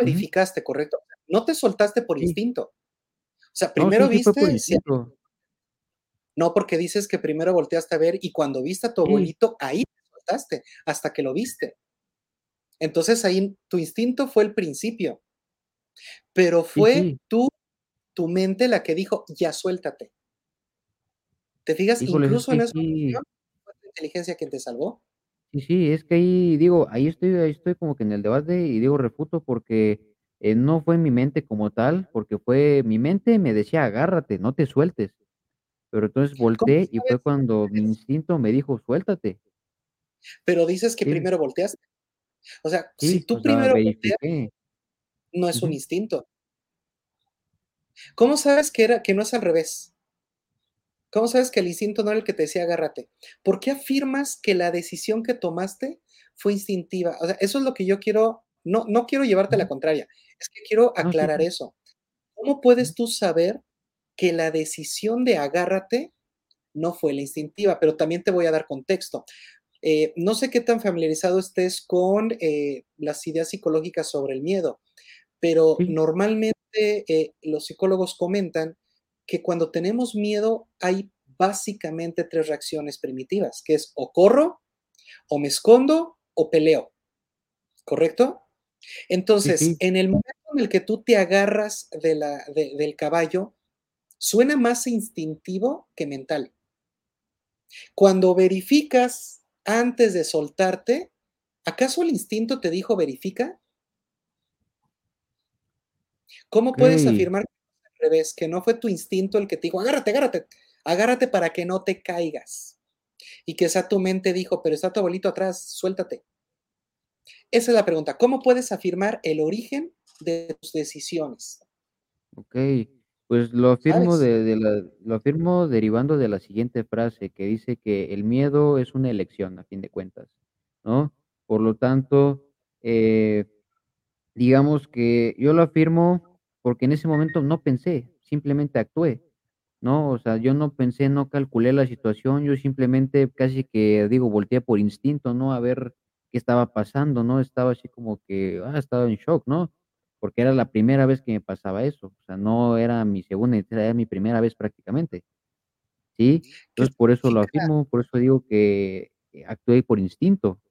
Ujú. verificaste, ¿correcto? No te soltaste por Sí. instinto. O sea, No, primero sí por viste si. No, porque dices que primero volteaste a ver y cuando viste a tu abuelito, ahí te soltaste, hasta que lo viste. Entonces, ahí tu instinto fue el principio. Pero fue tú tu mente la que dijo: "Ya suéltate". ¿Te fijas? Híjoles, es Incluso que en esa sí. ocasión, ¿fue tu inteligencia quien te salvó? Sí, sí, es que ahí digo, ahí estoy ahí estoy como que en el debate y digo, refuto porque, eh, no fue mi mente como tal, porque fue mi mente me decía: "Agárrate, no te sueltes". Pero entonces ¿Cómo volteé y fue cuando mi instinto me dijo: "Suéltate". Pero dices que primero volteaste. O sea, si Sí, tú sea, primero volteas no es un instinto. ¿Cómo sabes que era que no es al revés? ¿Cómo sabes que el instinto no era el que te decía: "Agárrate"? ¿Por qué afirmas que la decisión que tomaste fue instintiva? O sea, eso es lo que yo quiero no no quiero llevarte la Ujú. contraria, es que quiero aclarar eso. ¿Cómo puedes tú saber que la decisión de agárrate no fue la instintiva? Pero también te voy a dar contexto. Eh, no sé qué tan familiarizado estés con, eh, las ideas psicológicas sobre el miedo, pero Sí. normalmente, eh, los psicólogos comentan que cuando tenemos miedo hay básicamente 3 reacciones primitivas, que es o corro, o me escondo, o peleo, ¿correcto? Entonces, en el momento en el que tú te agarras de la de del caballo, suena más instintivo que mental. Cuando verificas antes de soltarte, ¿acaso el instinto te dijo: "Verifica"? ¿Cómo puedes afirmar revés, que no fue tu instinto el que te dijo: "Agárrate, agárrate, agárrate para que no te caigas"? Y que sea tu mente dijo: "Pero está tu abuelito atrás, suéltate". Esa es la pregunta, ¿cómo puedes afirmar el origen de tus decisiones? Okey, pues lo afirmo de la lo afirmo derivando de la siguiente frase que dice que el miedo es una elección a fin de cuentas, ¿no? Por lo tanto, eh, digamos que yo lo afirmo porque en ese momento no pensé, simplemente actué, ¿no? O sea, yo no pensé, no calculé la situación, yo simplemente casi que, digo, volteé por instinto, ¿no? A ver qué estaba pasando, ¿no? Estaba así como que, ah, estaba en shock, ¿no? Porque era la primera vez que me pasaba eso, o sea, no era mi segunda era mi primera vez prácticamente, ¿sí? ¿Qué Entonces, por eso lo afirmo, por eso digo que actué por instinto.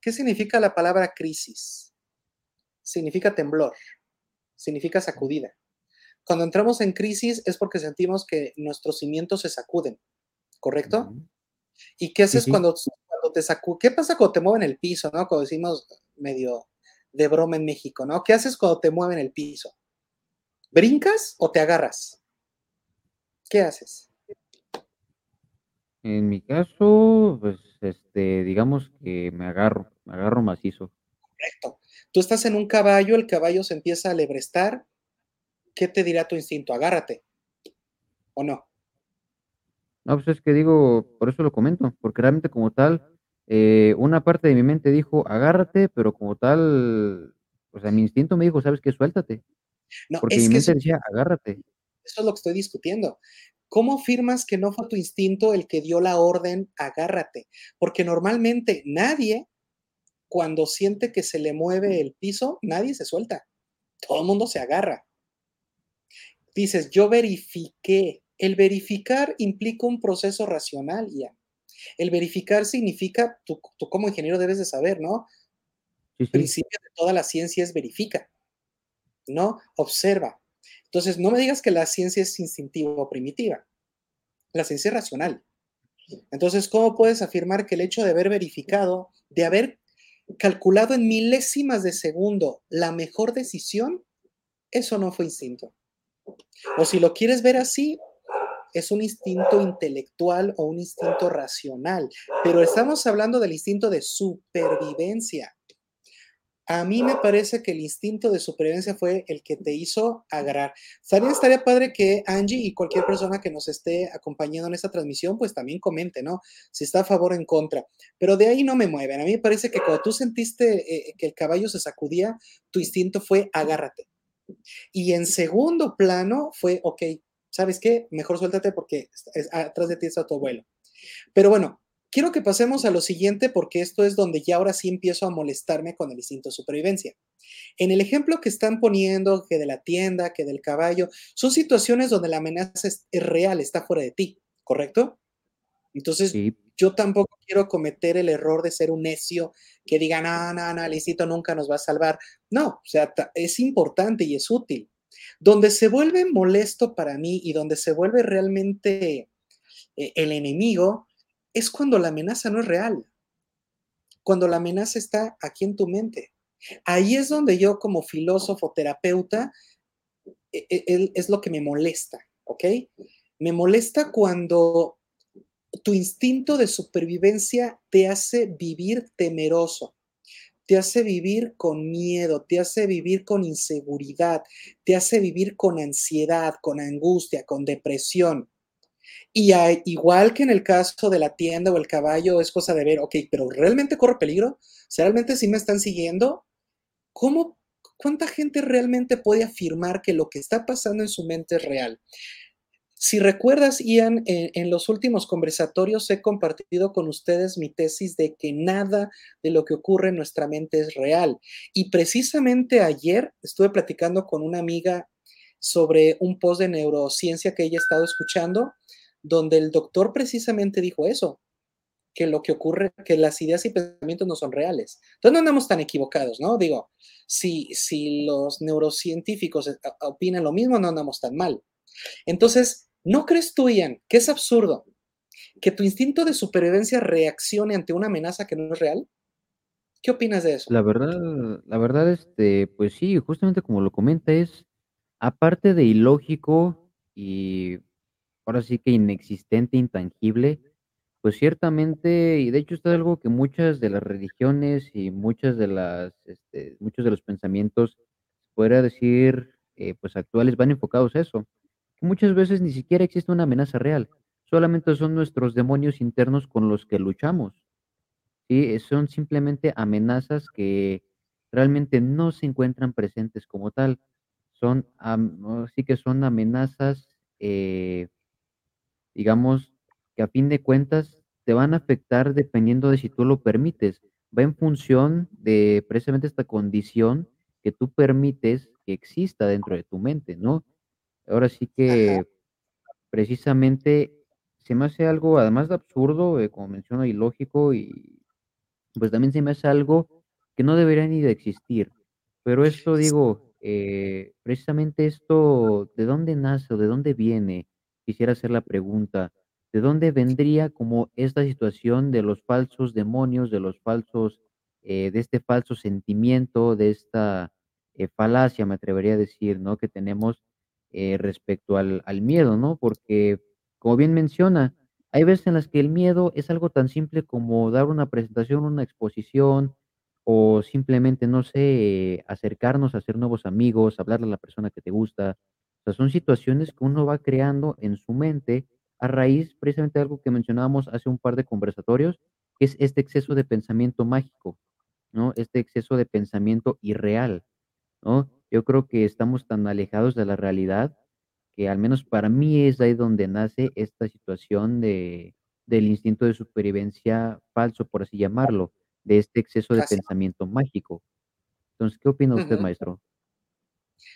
¿Qué significa la palabra crisis? Significa temblor, significa sacudida. Cuando entramos en crisis es porque sentimos que nuestros cimientos se sacuden, ¿correcto? ¿Y qué haces cuando cuando te sacu qué pasa cuando te mueven el piso, no? Cuando decimos medio de broma en México, ¿no? ¿Qué haces cuando te mueven el piso? ¿Brincas o te agarras? ¿Qué haces? En mi caso, pues, este, digamos que me agarro, me agarro macizo. Correcto. Tú estás en un caballo, el caballo se empieza a alebrestar, ¿qué te dirá tu instinto? Agárrate. ¿O no? No, pues, es que digo, por eso lo comento, porque realmente como tal, eh, una parte de mi mente dijo: "Agárrate", pero como tal, o sea, mi instinto me dijo: "¿Sabes qué? Suéltate", No, porque mi eso mente decía: "Agárrate". eso es lo que estoy discutiendo. ¿Cómo afirmas que no fue tu instinto el que dio la orden: "Agárrate"? Porque normalmente nadie, cuando siente que se le mueve el piso, nadie se suelta, todo mundo se agarra. Dices: "Yo verifiqué". El verificar implica un proceso racional, Ian. El verificar significa, tú tú como ingeniero debes de saber, ¿no? Sí. Principio de toda la ciencia es verifica, ¿no? Observa. Entonces, no me digas que la ciencia es instintiva o primitiva, la ciencia es racional. Entonces, ¿cómo puedes afirmar que el hecho de haber verificado, de haber calculado en milésimas de segundo la mejor decisión eso no fue instinto. O si lo quieres ver así, es un instinto intelectual o un instinto racional, pero estamos hablando del instinto de supervivencia. A mí me parece que el instinto de supervivencia fue el que te hizo agarrar. También estaría padre que Angie y cualquier persona que nos esté acompañando en esta transmisión, pues también comente, ¿no? Si está a favor o en contra. Pero de ahí no me mueven. A mí me parece que cuando tú sentiste eh, que el caballo se sacudía, tu instinto fue agárrate. Y en segundo plano fue, ok, ¿sabes qué? Mejor suéltate porque atrás de ti está tu abuelo. Pero bueno, quiero que pasemos a lo siguiente porque esto es donde ya ahora sí empiezo a molestarme con el instinto de supervivencia. En el ejemplo que están poniendo, que de la tienda, que del caballo, son situaciones donde la amenaza es, real, está fuera de ti, ¿correcto? Entonces, yo tampoco quiero cometer el error de ser un necio que diga, no, no, no, el instinto nunca nos va a salvar. No, o sea, es importante y es útil. Donde se vuelve molesto para mí y donde se vuelve realmente eh, el enemigo es cuando la amenaza no es real, cuando la amenaza está aquí en tu mente. Ahí es donde yo como filósofo, terapeuta, e, e, es lo que me molesta, ¿ok? Me molesta cuando tu instinto de supervivencia te hace vivir temeroso, te hace vivir con miedo, te hace vivir con inseguridad, te hace vivir con ansiedad, con angustia, con depresión. Y igual que en el caso de la tienda o el caballo, es cosa de ver, ok, pero ¿realmente corre peligro? ¿Realmente sí me están siguiendo? ¿Cómo, cuánta gente realmente puede afirmar que lo que está pasando en su mente es real? Si recuerdas, Ian, en, los últimos conversatorios he compartido con ustedes mi tesis de que nada de lo que ocurre en nuestra mente es real. Y precisamente ayer estuve platicando con una amiga sobre un post de neurociencia que ella ha estado escuchando, donde el doctor precisamente dijo eso, que lo que ocurre, que las ideas y pensamientos no son reales. Entonces no andamos tan equivocados, ¿no? Digo, si, si los neurocientíficos eh, opinan lo mismo, no andamos tan mal. Entonces, ¿No crees tú, Ian, que es absurdo que tu instinto de supervivencia reaccione ante una amenaza que no es real? ¿Qué opinas de eso? La verdad, la verdad, este, pues sí, justamente como lo comenta, es aparte de ilógico y ahora sí que inexistente, intangible, pues ciertamente, y de hecho esto es algo que muchas de las religiones y muchas de las, este, muchos de los pensamientos, podría decir, eh, pues actuales van enfocados a eso. Muchas veces ni siquiera existe una amenaza real, solamente son nuestros demonios internos con los que luchamos. ¿sí? Son simplemente amenazas que realmente no se encuentran presentes como tal. Son, sí que son amenazas, eh, digamos, que a fin de cuentas te van a afectar dependiendo de si tú lo permites. Va en función de precisamente esta condición que tú permites que exista dentro de tu mente, ¿no? Ahora sí que precisamente se me hace algo, además de absurdo, eh, como menciono, ilógico y pues también se me hace algo que no debería ni de existir. Pero esto digo, eh, precisamente esto, ¿de dónde nace o de dónde viene? Quisiera hacer la pregunta, ¿de dónde vendría como esta situación de los falsos demonios, de los falsos, eh, de este falso sentimiento, de esta falacia, me atrevería a decir, ¿no? Que tenemos eh, respecto al, al miedo, ¿no? Porque, como bien menciona, hay veces en las que el miedo es algo tan simple como dar una presentación, una exposición, o simplemente, no sé, acercarnos a hacer nuevos amigos, hablarle a la persona que te gusta. O sea, son situaciones que uno va creando en su mente a raíz precisamente de algo que mencionábamos hace un par de conversatorios, que es este exceso de pensamiento mágico, ¿no? Este exceso de pensamiento irreal, ¿no? Yo creo que estamos tan alejados de la realidad que al menos para mí es ahí donde nace esta situación de del instinto de supervivencia falso, por así llamarlo, de este exceso de pensamiento mágico. Entonces, ¿qué opina usted, maestro?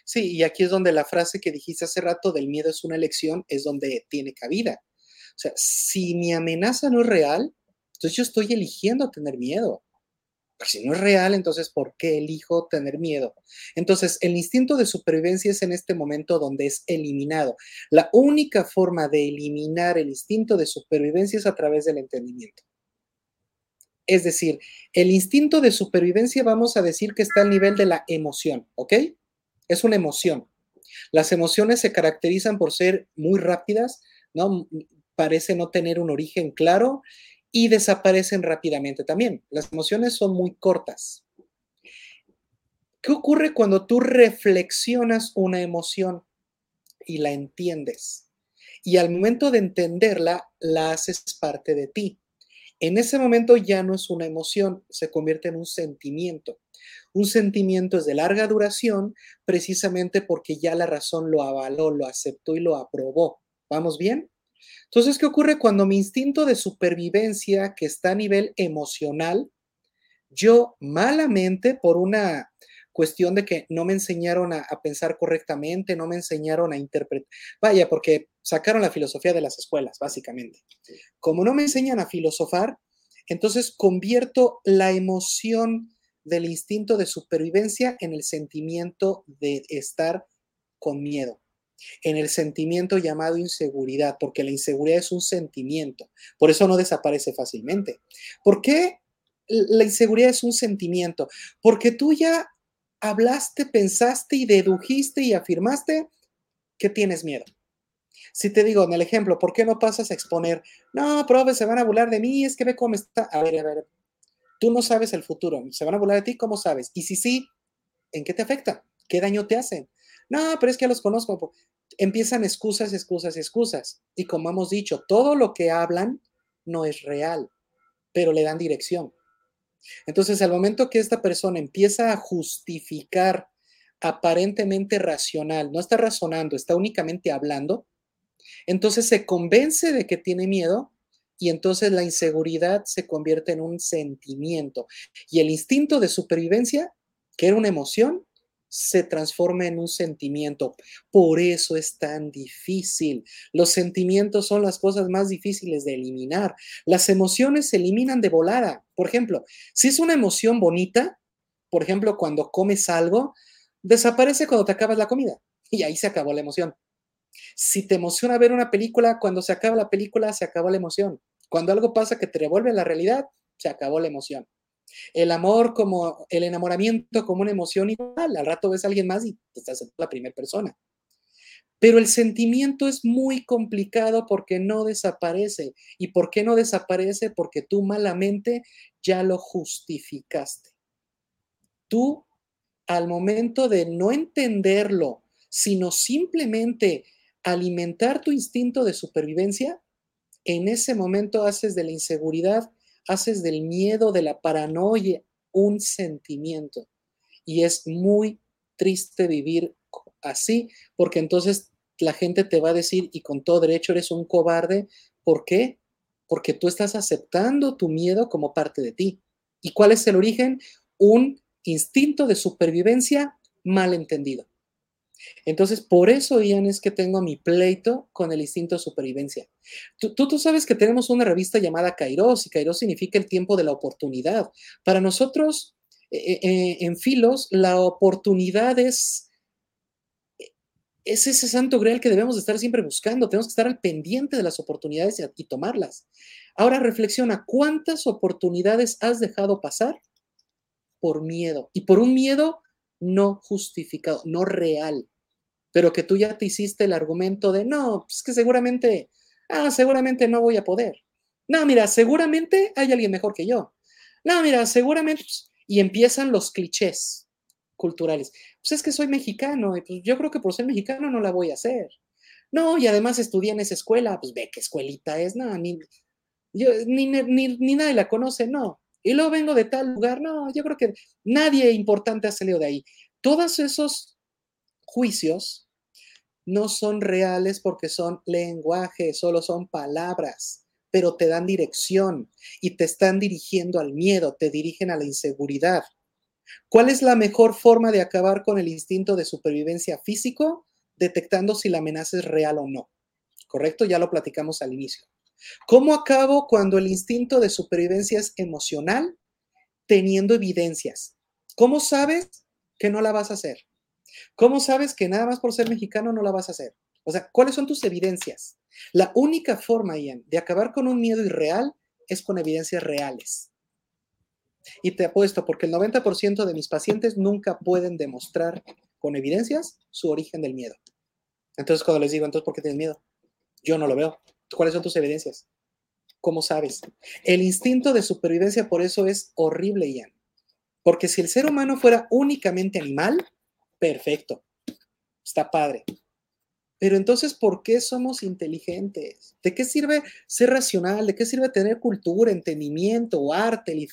Sí, y aquí es donde la frase que dijiste hace rato del miedo es una elección, es donde tiene cabida. O sea, si mi amenaza no es real, entonces yo estoy eligiendo tener miedo. Pues, si no es real, entonces, ¿por qué elijo tener miedo? Entonces, el instinto de supervivencia es en este momento donde es eliminado. La única forma de eliminar el instinto de supervivencia es a través del entendimiento. Es decir, el instinto de supervivencia vamos a decir que está al nivel de la emoción, ¿ok? Es una emoción. Las emociones se caracterizan por ser muy rápidas, ¿no? Parece no tener un origen claro y desaparecen rápidamente también. Las emociones son muy cortas. ¿Qué ocurre cuando tú reflexionas una emoción y la entiendes? Y al momento de entenderla, la haces parte de ti. En ese momento ya no es una emoción, se convierte en un sentimiento. Un sentimiento es de larga duración precisamente porque ya la razón lo avaló, lo aceptó y lo aprobó. ¿Vamos bien? Entonces, ¿qué ocurre cuando mi instinto de supervivencia, que está a nivel emocional, yo malamente, por una cuestión de que no me enseñaron a, pensar correctamente, no me enseñaron a interpretar, vaya, porque sacaron la filosofía de las escuelas, básicamente. Como no me enseñan a filosofar, entonces convierto la emoción del instinto de supervivencia en el sentimiento de estar con miedo, en el sentimiento llamado inseguridad, porque la inseguridad es un sentimiento, por eso no desaparece fácilmente. ¿Por qué la inseguridad es un sentimiento? Porque tú ya hablaste, pensaste y dedujiste y afirmaste que tienes miedo. Si te digo en el ejemplo, ¿por qué no pasas a exponer? No, profe, se van a burlar de mí, es que ve cómo está. A ver, a ver, tú no sabes el futuro, se van a burlar de ti, ¿cómo sabes? Y si sí, ¿en qué te afecta? ¿Qué daño te hacen? No, pero es que ya los conozco. Empiezan excusas, excusas, excusas. Y como hemos dicho, todo lo que hablan no es real, pero le dan dirección. Entonces, al momento que esta persona empieza a justificar aparentemente racional, no está razonando, está únicamente hablando, entonces se convence de que tiene miedo y entonces la inseguridad se convierte en un sentimiento. Y el instinto de supervivencia, que era una emoción, se transforma en un sentimiento. Por eso es tan difícil. Los sentimientos son las cosas más difíciles de eliminar. Las emociones se eliminan de volada. Por ejemplo, si es una emoción bonita, por ejemplo, cuando comes algo, desaparece cuando te acabas la comida y ahí se acabó la emoción. Si te emociona ver una película, cuando se acaba la película, se acabó la emoción. Cuando algo pasa que te revuelve la realidad, se acabó la emoción. El amor como el enamoramiento como una emoción igual, al rato ves a alguien más y te estás la primera persona. Pero el sentimiento es muy complicado porque no desaparece. ¿Y por qué no desaparece? Porque tú malamente ya lo justificaste. Tú, al momento de no entenderlo, sino simplemente alimentar tu instinto de supervivencia, en ese momento haces de la inseguridad haces del miedo, de la paranoia, un sentimiento. Y es muy triste vivir así, porque entonces la gente te va a decir, y con todo derecho eres un cobarde. ¿Por qué? Porque tú estás aceptando tu miedo como parte de ti. ¿Y cuál es el origen? Un instinto de supervivencia mal entendido. Entonces, por eso, Ian, es que tengo mi pleito con el instinto de supervivencia. Tú, tú, sabes que tenemos una revista llamada Kairos y Kairos significa el tiempo de la oportunidad. Para nosotros, eh, eh, en Filos, la oportunidad es, es ese santo grial que debemos estar siempre buscando. Tenemos que estar al pendiente de las oportunidades y, y tomarlas. Ahora reflexiona, ¿cuántas oportunidades has dejado pasar por miedo? Y por un miedo no justificado, no real pero que tú ya te hiciste el argumento de, no, pues que seguramente, ah, seguramente no voy a poder. No, mira, seguramente hay alguien mejor que yo. No, mira, seguramente, pues, y empiezan los clichés culturales. Pues es que soy mexicano y pues yo creo que por ser mexicano no la voy a hacer. No, y además estudié en esa escuela, pues ve qué escuelita es, no, ni, yo, ni, ni, ni nadie la conoce, no. Y luego vengo de tal lugar, no, yo creo que nadie importante ha salido de ahí. Todos esos juicios no son reales porque son lenguaje, solo son palabras, pero te dan dirección y te están dirigiendo al miedo, te dirigen a la inseguridad. ¿Cuál es la mejor forma de acabar con el instinto de supervivencia físico? Detectando si la amenaza es real o no. ¿Correcto? Ya lo platicamos al inicio. ¿Cómo acabo cuando el instinto de supervivencia es emocional? Teniendo evidencias. ¿Cómo sabes que no la vas a hacer? ¿Cómo sabes que nada más por ser mexicano no la vas a hacer? O sea, ¿cuáles son tus evidencias? La única forma, Ian, de acabar con un miedo irreal es con evidencias reales. Y te apuesto, porque el 90% de mis pacientes nunca pueden demostrar con evidencias su origen del miedo. Entonces, cuando les digo, entonces, ¿por qué tienes miedo? Yo no lo veo. ¿Cuáles son tus evidencias? ¿Cómo sabes? El instinto de supervivencia por eso es horrible, Ian. Porque si el ser humano fuera únicamente animal, perfecto, está padre. Pero entonces, ¿por qué somos inteligentes? ¿De qué sirve ser racional? ¿De qué sirve tener cultura, entendimiento, arte?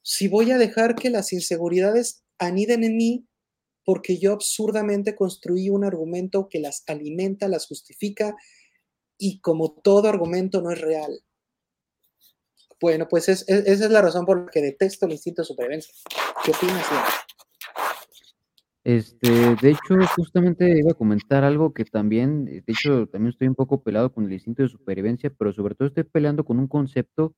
Si voy a dejar que las inseguridades aniden en mí porque yo absurdamente construí un argumento que las alimenta, las justifica y como todo argumento no es real. Bueno, pues esa es la razón por la que detesto el instinto de supervivencia. ¿Qué opinas, Este, de hecho, justamente iba a comentar algo que también, de hecho, también estoy un poco pelado con el instinto de supervivencia, pero sobre todo estoy peleando con un concepto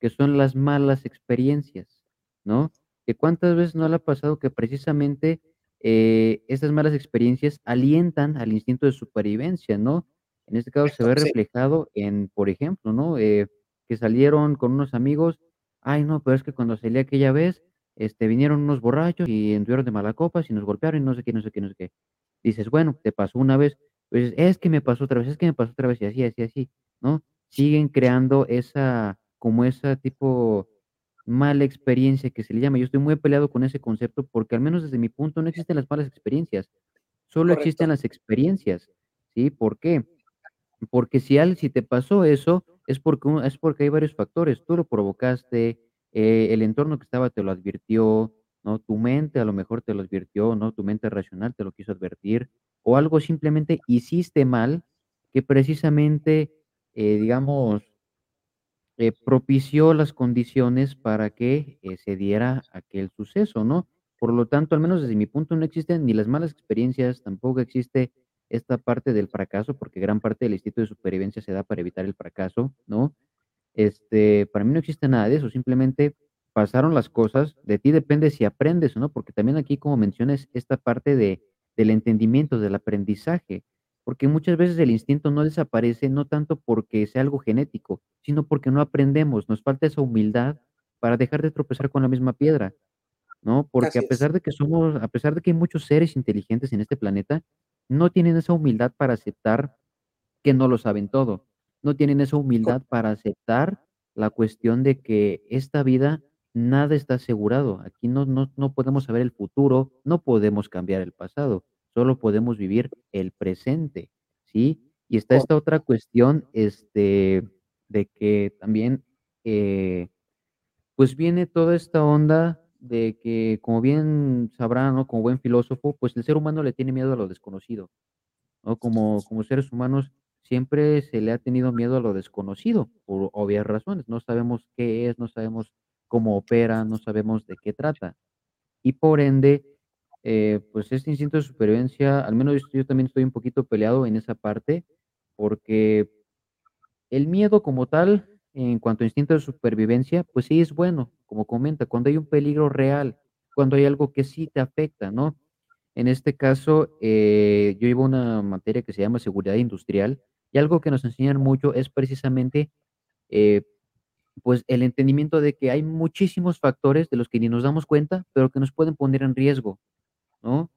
que son las malas experiencias, ¿no? Que cuántas veces no le ha pasado que precisamente eh, estas malas experiencias alientan al instinto de supervivencia, ¿no? En este caso se ve reflejado en, por ejemplo, ¿no? Eh, que salieron con unos amigos, ay, no, pero es que cuando salí aquella vez, este, vinieron unos borrachos y anduvieron de mala copa y nos golpearon y no sé qué, no sé qué, no sé qué. Dices, bueno, te pasó una vez, pues es que me pasó otra vez, es que me pasó otra vez y así, así, así, ¿no? Siguen creando esa, como esa tipo mala experiencia que se le llama. Yo estoy muy peleado con ese concepto porque al menos desde mi punto no existen las malas experiencias, solo existen las experiencias, ¿sí? ¿Por qué? Porque si, al, si te pasó eso, es porque, es porque hay varios factores. Tú lo provocaste, eh, el entorno que estaba te lo advirtió, ¿no? Tu mente a lo mejor te lo advirtió, ¿no? Tu mente racional te lo quiso advertir, o algo simplemente hiciste mal que precisamente, eh, digamos, eh, propició las condiciones para que se diera aquel suceso, ¿no? Por lo tanto, al menos desde mi punto, no existen ni las malas experiencias, tampoco existe esta parte del fracaso, porque gran parte del instinto de supervivencia se da para evitar el fracaso, ¿no? Este, para mí no existe nada de eso, simplemente pasaron las cosas, de ti depende si aprendes o no, porque también aquí, como mencionas, esta parte de, del entendimiento, del aprendizaje, porque muchas veces el instinto no desaparece, no tanto porque sea algo genético, sino porque no aprendemos, nos falta esa humildad para dejar de tropezar con la misma piedra, ¿no? Porque a pesar de que somos, a pesar de que hay muchos seres inteligentes en este planeta, no tienen esa humildad para aceptar que no lo saben todo. No tienen esa humildad para aceptar la cuestión de que esta vida nada está asegurado. Aquí no, no, no podemos saber el futuro, no podemos cambiar el pasado, solo podemos vivir el presente, ¿sí? Y está esta otra cuestión, este, de que también, eh, pues viene toda esta onda de que, como bien sabrán, ¿no? Como buen filósofo, pues el ser humano le tiene miedo a lo desconocido, ¿no? Como, como seres humanos siempre se le ha tenido miedo a lo desconocido, por obvias razones. No sabemos qué es, no sabemos cómo opera, no sabemos de qué trata. Y por ende, eh, pues este instinto de supervivencia, al menos yo, también estoy un poquito peleado en esa parte, porque el miedo como tal en cuanto a instinto de supervivencia, pues sí es bueno, como comenta, cuando hay un peligro real, cuando hay algo que sí te afecta, ¿no? En este caso, eh, yo llevo una materia que se llama seguridad industrial y algo que nos enseñan mucho es precisamente, eh, pues, el entendimiento de que hay muchísimos factores de los que ni nos damos cuenta, pero que nos pueden poner en riesgo, ¿no?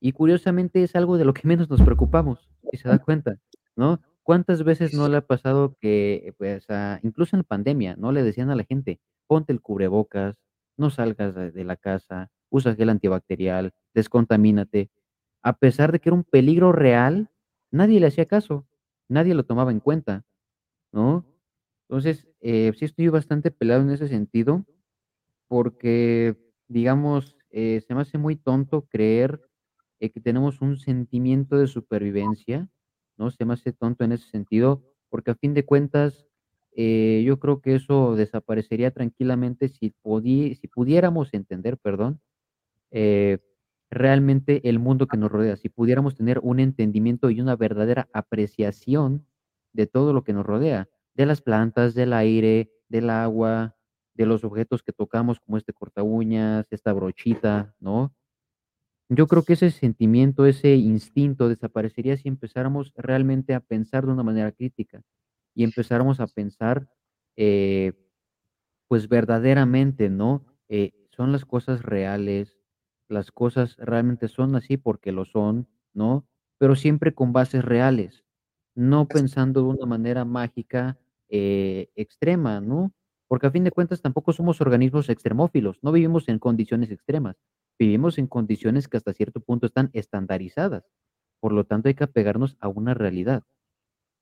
Y curiosamente es algo de lo que menos nos preocupamos, si se da cuenta, ¿no? ¿Cuántas veces no le ha pasado que, pues, incluso en pandemia, no le decían a la gente, ponte el cubrebocas, no salgas de, de la casa, usa gel antibacterial, descontamínate? A pesar de que era un peligro real, nadie le hacía caso, nadie lo tomaba en cuenta, ¿no? Entonces, eh, sí estoy bastante pelado en ese sentido, porque, digamos, eh, se me hace muy tonto creer eh, que tenemos un sentimiento de supervivencia ¿no? Se me hace tonto en ese sentido, porque a fin de cuentas, eh, yo creo que eso desaparecería tranquilamente si, si pudiéramos entender, perdón, realmente el mundo que nos rodea, si pudiéramos tener un entendimiento y una verdadera apreciación de todo lo que nos rodea, de las plantas, del aire, del agua, de los objetos que tocamos, como este corta uñas, esta brochita, ¿no? Yo creo que ese sentimiento, ese instinto desaparecería si empezáramos realmente a pensar de una manera crítica y empezáramos a pensar, eh, pues verdaderamente, ¿no? Eh, son las cosas reales, las cosas realmente son así porque lo son, ¿no? Pero siempre con bases reales, no pensando de una manera mágica, eh, extrema, ¿no? Porque a fin de cuentas tampoco somos organismos extremófilos, no vivimos en condiciones extremas, vivimos en condiciones que hasta cierto punto están estandarizadas, por lo tanto hay que apegarnos a una realidad.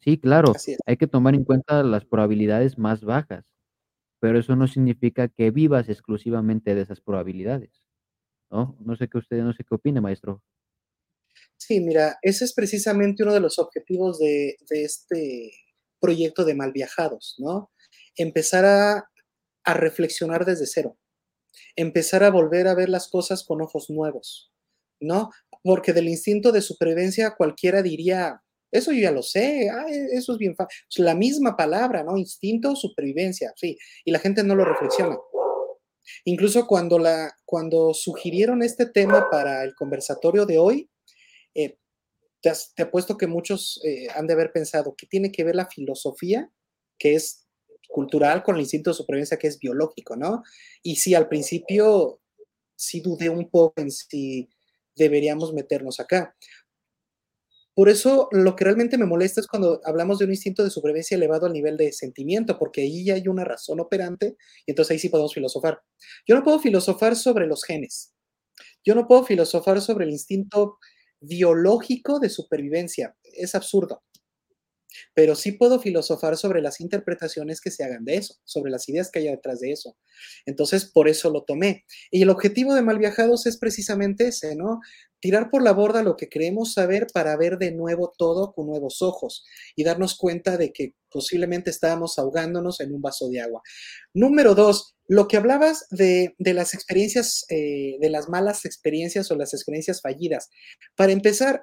Sí, claro, hay que tomar en cuenta las probabilidades más bajas, pero eso no significa que vivas exclusivamente de esas probabilidades, ¿no? No sé qué usted no sé qué opine, maestro. Sí, mira, ese es precisamente uno de los objetivos de de este proyecto de Malviajados, ¿no? Empezar a a reflexionar desde cero, empezar a volver a ver las cosas con ojos nuevos, ¿no? Porque del instinto de supervivencia cualquiera diría: "Eso yo ya lo sé, ah, e eso es bien fa", la misma palabra, ¿no? Instinto, supervivencia, sí, y la gente no lo reflexiona. Incluso cuando la cuando sugirieron este tema para el conversatorio de hoy, eh, te apuesto que muchos, eh, han de haber pensado, ¿qué tiene que ver la filosofía, que es cultural, con el instinto de supervivencia, que es biológico, no? Y sí, al principio sí dudé un poco en si deberíamos meternos acá. Por eso, lo que realmente me molesta es cuando hablamos de un instinto de supervivencia elevado al nivel de sentimiento, porque ahí ya hay una razón operante, y entonces ahí sí podemos filosofar. Yo no puedo filosofar sobre los genes. Yo no puedo filosofar sobre el instinto biológico de supervivencia. Es absurdo. Pero sí puedo filosofar sobre las interpretaciones que se hagan de eso, sobre las ideas que haya detrás de eso. Entonces, por eso lo tomé. Y el objetivo de Malviajados es precisamente ese, ¿no? Tirar por la borda lo que creemos saber para ver de nuevo todo con nuevos ojos y darnos cuenta de que posiblemente estábamos ahogándonos en un vaso de agua. Número dos, lo que hablabas de, las experiencias, eh, de las malas experiencias o las experiencias fallidas. Para empezar,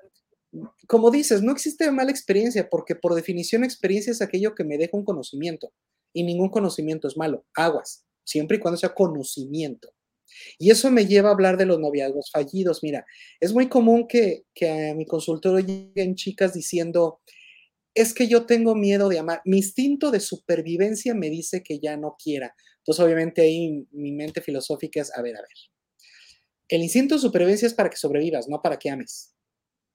como dices, no existe mala experiencia, porque por definición experiencia es aquello que me deja un conocimiento, y ningún conocimiento es malo, aguas, siempre y cuando sea conocimiento. Y eso me lleva a hablar de los noviazgos fallidos. Mira, es muy común que, a mi consultorio lleguen chicas diciendo, es que yo tengo miedo de amar, mi instinto de supervivencia me dice que ya no quiera. Entonces, obviamente ahí mi mente filosófica es, a ver, a ver, el instinto de supervivencia es para que sobrevivas, no para que ames.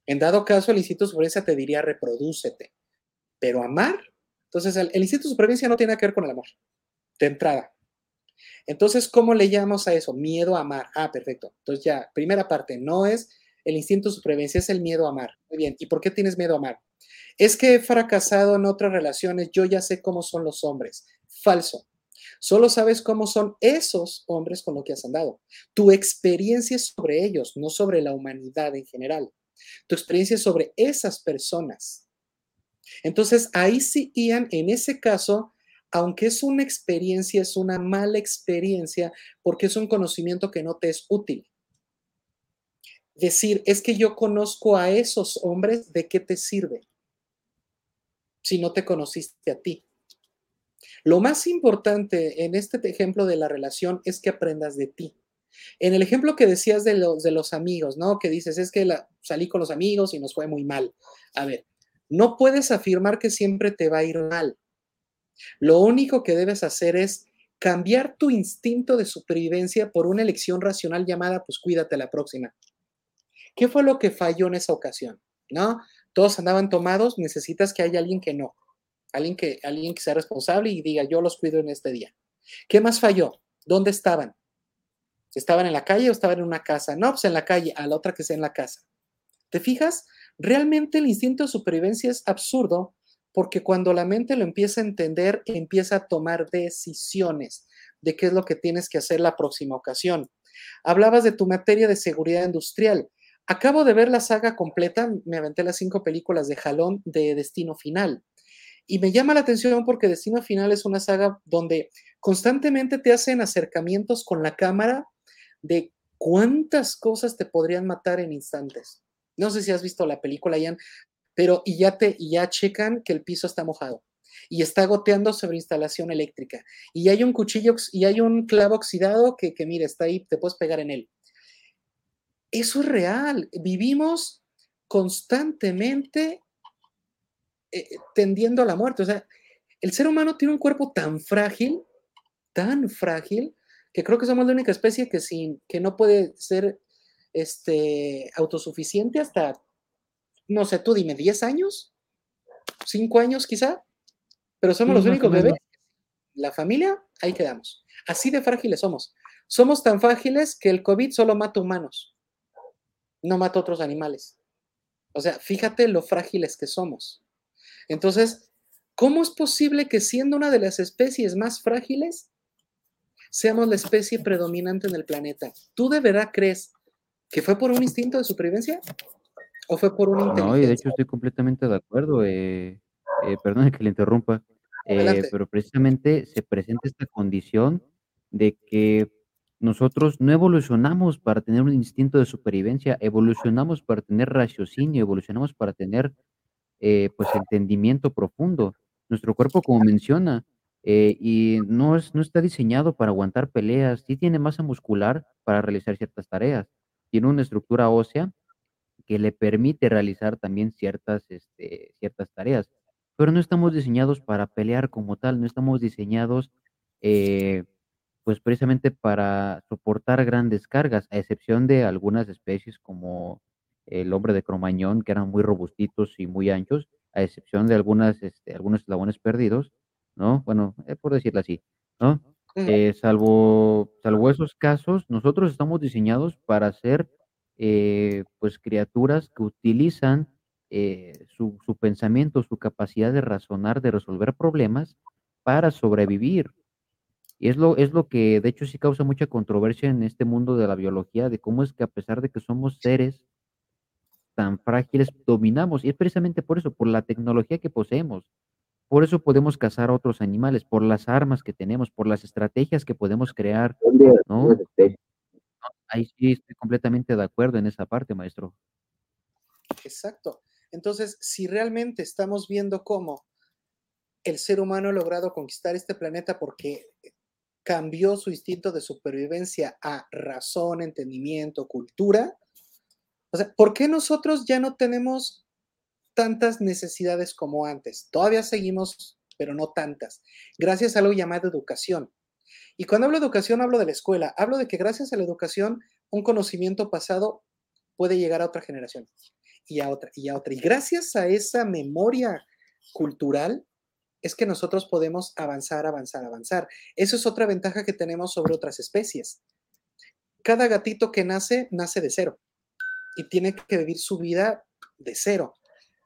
En dado caso, el instinto de supervivencia te diría reprodúcete, pero amar, entonces el, el instinto de supervivencia no tiene que ver con el amor, de entrada. Entonces, ¿cómo le llamamos a eso? Miedo a amar. Ah, perfecto. Entonces ya, primera parte, no es el instinto de supervivencia, es el miedo a amar. Muy bien. ¿Y por qué tienes miedo a amar? Es que he fracasado en otras relaciones, yo ya sé cómo son los hombres. Falso. Solo sabes cómo son esos hombres con los que has andado. Tu experiencia es sobre ellos, no sobre la humanidad en general tu experiencia sobre esas personas. Entonces, ahí sí, Ian, en ese caso, aunque es una experiencia, es una mala experiencia porque es un conocimiento que no te es útil. Decir, es que yo conozco a esos hombres, ¿de qué te sirve? Si no te conociste a ti. Lo más importante en este ejemplo de la relación es que aprendas de ti. En el ejemplo que decías de los, de los amigos, ¿no? Que dices, es que salí con los amigos y nos fue muy mal. A ver, no puedes afirmar que siempre te va a ir mal. Lo único que debes hacer es cambiar tu instinto de supervivencia por una elección racional llamada, pues cuídate la próxima. ¿Qué fue lo que falló en esa ocasión? ¿No? Todos andaban tomados, necesitas que haya alguien que no, alguien que, alguien que sea responsable y diga, yo los cuido en este día. ¿Qué más falló? ¿Dónde estaban? ¿Estaban en la calle o estaban en una casa? No, pues en la calle, a la otra que sea en la casa. ¿Te fijas? Realmente el instinto de supervivencia es absurdo porque cuando la mente lo empieza a entender, empieza a tomar decisiones de qué es lo que tienes que hacer la próxima ocasión. Hablabas de tu materia de seguridad industrial. Acabo de ver la saga completa, me aventé las cinco películas de jalón de Destino Final. Y me llama la atención porque Destino Final es una saga donde constantemente te hacen acercamientos con la cámara de cuántas cosas te podrían matar en instantes. No sé si has visto la película, Ian, pero y ya te y ya checan que el piso está mojado y está goteando sobre instalación eléctrica y hay un cuchillo y hay un clavo oxidado que, que mira, está ahí, te puedes pegar en él. Eso es real. Vivimos constantemente eh, tendiendo a la muerte. O sea, el ser humano tiene un cuerpo tan frágil, tan frágil, que creo que somos la única especie que, sin, que no puede ser este, autosuficiente hasta, no sé, tú dime, 10 años, 5 años quizá, pero somos los únicos bebés. La familia, ahí quedamos. Así de frágiles somos. Somos tan frágiles que el COVID solo mata humanos, no mata otros animales. O sea, fíjate lo frágiles que somos. Entonces, ¿cómo es posible que siendo una de las especies más frágiles, seamos la especie predominante en el planeta? ¿Tú de verdad crees que fue por un instinto de supervivencia o fue por una No, y de hecho estoy completamente de acuerdo, eh, eh, perdone que le interrumpa, eh, pero precisamente se presenta esta condición de que nosotros no evolucionamos para tener un instinto de supervivencia, evolucionamos para tener raciocinio, evolucionamos para tener, eh, pues, entendimiento profundo. Nuestro cuerpo, como menciona, eh, y no es no está diseñado para aguantar peleas, sí tiene masa muscular para realizar ciertas tareas, tiene una estructura ósea que le permite realizar también ciertas, este, ciertas tareas, pero no estamos diseñados para pelear como tal, no estamos diseñados, eh, pues, precisamente para soportar grandes cargas, a excepción de algunas especies como el hombre de Cromañón, que eran muy robustitos y muy anchos, a excepción de algunas, este, algunos eslabones perdidos, ¿no? Bueno, eh, por decirlo así, ¿no? Eh, salvo salvo esos casos, nosotros estamos diseñados para ser, eh, pues, criaturas que utilizan, eh, su su pensamiento, su capacidad de razonar, de resolver problemas para sobrevivir. Y es lo es lo que, de hecho, sí causa mucha controversia en este mundo de la biología, de cómo es que a pesar de que somos seres tan frágiles, dominamos, y es precisamente por eso, por la tecnología que poseemos. Por eso podemos cazar a otros animales, por las armas que tenemos, por las estrategias que podemos crear, ¿no? Ahí sí estoy completamente de acuerdo en esa parte, maestro. Exacto. Entonces, si realmente estamos viendo cómo el ser humano ha logrado conquistar este planeta porque cambió su instinto de supervivencia a razón, entendimiento, cultura, o sea, ¿por qué nosotros ya no tenemos tantas necesidades como antes? Todavía seguimos, pero no tantas, gracias a algo llamado educación. Y cuando hablo de educación, hablo de la escuela, hablo de que gracias a la educación, un conocimiento pasado puede llegar a otra generación y a otra y a otra. Y gracias a esa memoria cultural es que nosotros podemos avanzar, avanzar, avanzar. Eso es otra ventaja que tenemos sobre otras especies. Cada gatito que nace, nace de cero y tiene que vivir su vida de cero.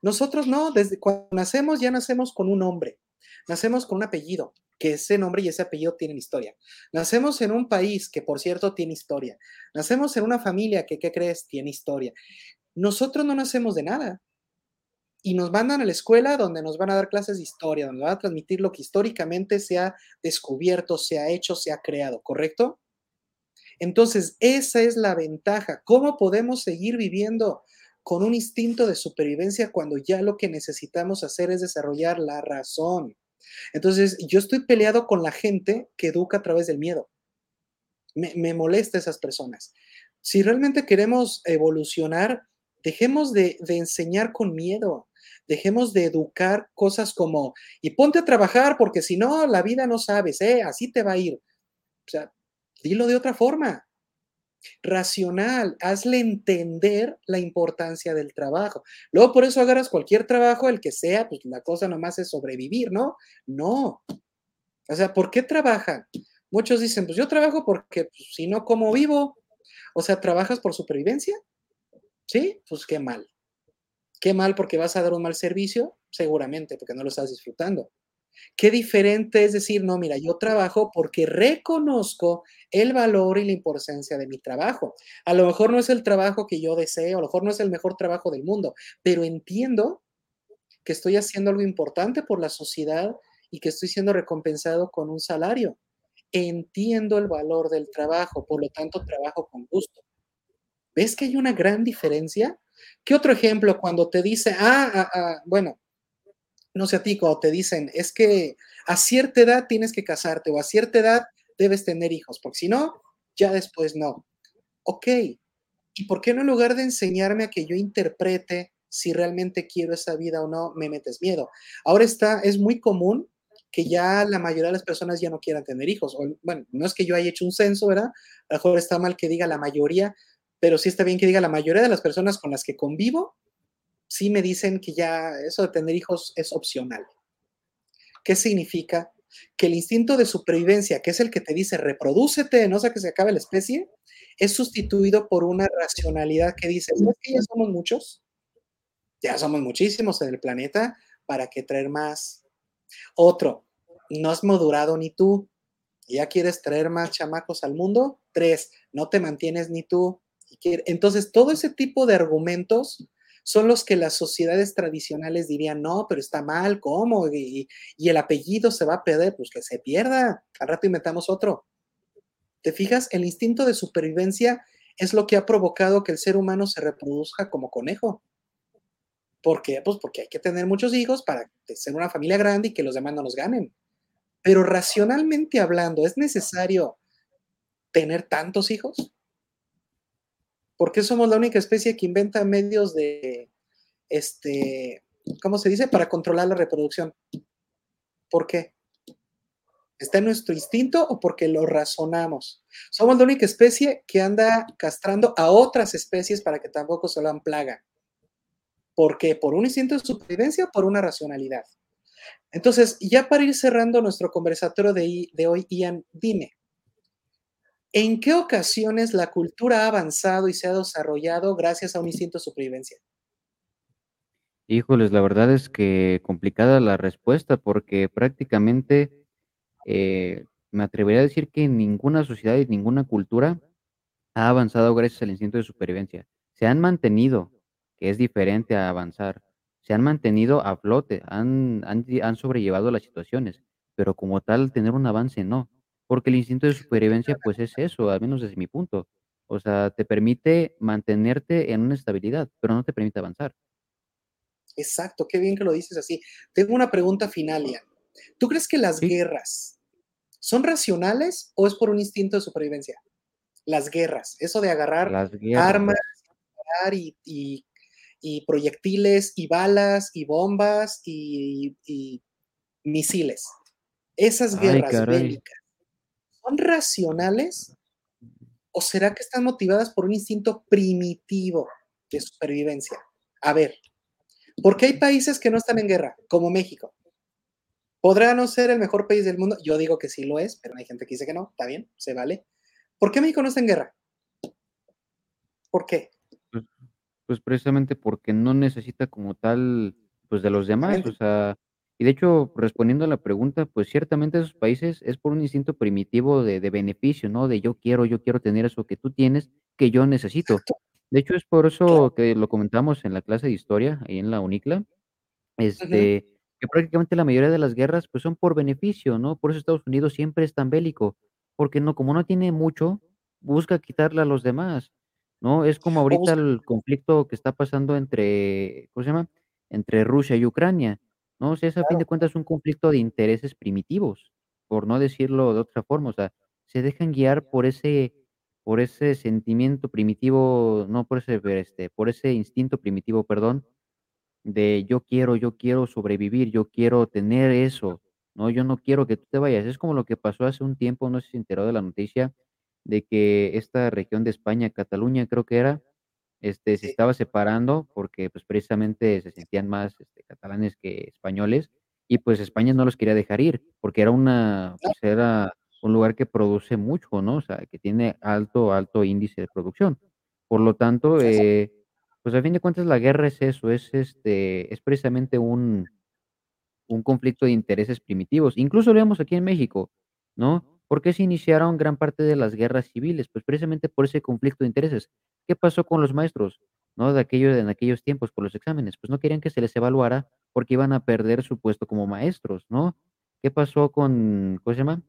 Nosotros no, desde cuando nacemos ya nacemos con un nombre, nacemos con un apellido, que ese nombre y ese apellido tienen historia. Nacemos en un país que, por cierto, tiene historia. Nacemos en una familia que, ¿qué crees? Tiene historia. Nosotros no nacemos de nada. Y nos mandan a la escuela donde nos van a dar clases de historia, donde van a transmitir lo que históricamente se ha descubierto, se ha hecho, se ha creado, ¿correcto? Entonces, esa es la ventaja. ¿Cómo podemos seguir viviendo con un instinto de supervivencia cuando ya lo que necesitamos hacer es desarrollar la razón? Entonces, yo estoy peleado con la gente que educa a través del miedo. Me, me molesta esas personas. Si realmente queremos evolucionar, dejemos de, de enseñar con miedo. Dejemos de educar cosas como, y ponte a trabajar porque si no, la vida no sabes, ¿eh? así te va a ir. O sea, dilo de otra forma. Racional, hazle entender la importancia del trabajo. Luego por eso agarras cualquier trabajo, el que sea, pues la cosa nomás es sobrevivir, ¿no? No. O sea, ¿por qué trabajan? Muchos dicen, pues yo trabajo porque pues, si no, ¿cómo vivo? O sea, ¿trabajas por supervivencia? Sí, pues qué mal. Qué mal porque vas a dar un mal servicio, seguramente, porque no lo estás disfrutando. Qué diferente es decir, no, mira, yo trabajo porque reconozco el valor y la importancia de mi trabajo. A lo mejor no es el trabajo que yo deseo, a lo mejor no es el mejor trabajo del mundo, pero entiendo que estoy haciendo algo importante por la sociedad y que estoy siendo recompensado con un salario. Entiendo el valor del trabajo, por lo tanto trabajo con gusto. ¿Ves que hay una gran diferencia? ¿Qué otro ejemplo cuando te dice, ah, ah, ah bueno, no sé a ti, cuando te dicen, es que a cierta edad tienes que casarte o a cierta edad debes tener hijos, porque si no, ya después no. Ok, ¿y por qué no en lugar de enseñarme a que yo interprete si realmente quiero esa vida o no, me metes miedo? Ahora está, es muy común que ya la mayoría de las personas ya no quieran tener hijos. O, bueno, no es que yo haya hecho un censo, ¿verdad? A lo mejor está mal que diga la mayoría, pero sí está bien que diga, la mayoría de las personas con las que convivo, sí me dicen que ya eso de tener hijos es opcional. ¿Qué significa? Que el instinto de supervivencia, que es el que te dice reprodúcete, no sé que se acabe la especie, es sustituido por una racionalidad que dice, ¿sabes que ya somos muchos? Ya somos muchísimos en el planeta, ¿para qué traer más? Otro, no has madurado ni tú, ya quieres traer más chamacos al mundo. Tres, no te mantienes ni tú. Entonces, todo ese tipo de argumentos son los que las sociedades tradicionales dirían, no, pero está mal, ¿cómo? Y, el apellido se va a perder, pues que se pierda. Al rato inventamos otro. ¿Te fijas? El instinto de supervivencia es lo que ha provocado que el ser humano se reproduzca como conejo. ¿Por qué? Pues porque hay que tener muchos hijos para ser una familia grande y que los demás no nos ganen. Pero racionalmente hablando, ¿es necesario tener tantos hijos? ¿Por qué somos la única especie que inventa medios de, este, ¿cómo se dice? Para controlar la reproducción. ¿Por qué? ¿Está en nuestro instinto o porque lo razonamos? Somos la única especie que anda castrando a otras especies para que tampoco se lo plaga. ¿Por qué? ¿Por un instinto de supervivencia o por una racionalidad? Entonces, ya para ir cerrando nuestro conversatorio de, de hoy, Ian, dime, ¿en qué ocasiones la cultura ha avanzado y se ha desarrollado gracias a un instinto de supervivencia? Híjoles, la verdad es que complicada la respuesta porque prácticamente eh, me atrevería a decir que ninguna sociedad y ninguna cultura ha avanzado gracias al instinto de supervivencia. Se han mantenido, que es diferente a avanzar se han mantenido a flote, han han han sobrellevado las situaciones, pero como tal tener un avance no, porque el instinto de supervivencia, pues, es eso, al menos desde mi punto. O sea, te permite mantenerte en una estabilidad, pero no te permite avanzar. Exacto, qué bien que lo dices así. Tengo una pregunta final, Ian. ¿Tú crees que las Sí. guerras son racionales o es por un instinto de supervivencia? Las guerras, eso de agarrar armas y y y proyectiles, y balas, y bombas, y y misiles. Esas guerras bélicas, ¿son racionales o será que están motivadas por un instinto primitivo de supervivencia? A ver, ¿por qué hay países que no están en guerra, como México? ¿Podrá no ser el mejor país del mundo? Yo digo que sí lo es, pero hay gente que dice que no, está bien, se vale. ¿Por qué México no está en guerra? ¿Por qué? Pues pues, precisamente porque no necesita como tal, pues, de los demás, o sea, y de hecho, respondiendo a la pregunta, pues, ciertamente esos países es por un instinto primitivo de de beneficio, ¿no? De yo quiero yo quiero tener eso que tú tienes, que yo necesito. Exacto. De hecho, es por Claro. eso que lo comentamos en la clase de historia, ahí en la UNICLA, Ujú. este, que prácticamente la mayoría de las guerras, pues, son por beneficio, ¿no? Por eso Estados Unidos siempre es tan bélico, porque no como no tiene mucho, busca quitarle a los demás, ¿no? Es como O ahorita busca el conflicto que está pasando entre, ¿cómo se llama? Entre Rusia y Ucrania, ¿no? O sea, es a fin de cuentas un conflicto de intereses primitivos, por no decirlo de otra forma, o sea, se dejan guiar por ese por ese sentimiento primitivo, no por ese, este, por ese instinto primitivo, perdón, de yo quiero yo quiero sobrevivir, yo quiero tener eso, ¿no? Yo no quiero que tú te vayas. Es como lo que pasó hace un tiempo, no sé si se enteró de la noticia, de que esta región de España, Cataluña, creo que era, este, se estaba separando porque, pues, precisamente se sentían más, este, catalanes que españoles, y pues España no los quería dejar ir, porque era una pues, era un lugar que produce mucho, ¿no? O sea, que tiene alto alto índice de producción. Por lo tanto, eh, pues, a fin de cuentas, la guerra es eso, es, este, es precisamente un un conflicto de intereses primitivos. Incluso lo vemos aquí en México, ¿no? ¿Por qué se iniciaron gran parte de las guerras civiles? Pues, precisamente por ese conflicto de intereses. ¿Qué pasó con los maestros, no? De aquello en aquellos tiempos con los exámenes, pues, no querían que se les evaluara porque iban a perder su puesto como maestros, ¿no? ¿Qué pasó con cómo se llama?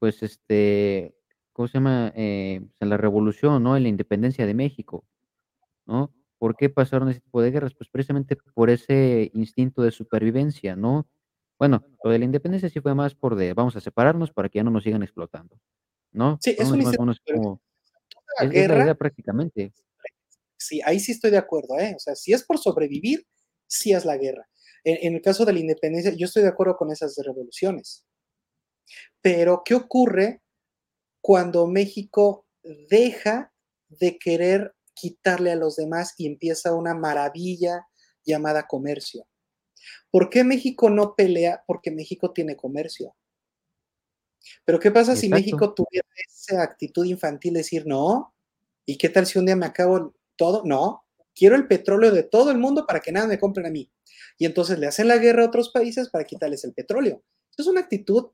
Pues, este, ¿cómo se llama? Eh, pues, en la revolución, ¿no? En la independencia de México, ¿no? ¿Por qué pasaron ese tipo de guerras? Pues, precisamente por ese instinto de supervivencia, ¿no? Bueno, lo de la independencia sí fue más por de vamos a separarnos para que ya no nos sigan explotando, ¿no? Sí, es Fueron un más o instinto menos de supervivencia. como es es la guerra prácticamente. Sí, ahí sí estoy de acuerdo, ¿eh? O sea, si es por sobrevivir, sí es la guerra. En en el caso de la independencia, yo estoy de acuerdo con esas revoluciones. Pero, ¿qué ocurre cuando México deja de querer quitarle a los demás y empieza una maravilla llamada comercio. ¿Por qué México no pelea? Porque México tiene comercio. Pero ¿qué pasa si México tuviera esa actitud infantil de decir, no, ¿y qué tal si un día me acabo todo? No, quiero el petróleo de todo el mundo para que nada me compren a mí. Y entonces le hacen la guerra a otros países para quitarles el petróleo. es una actitud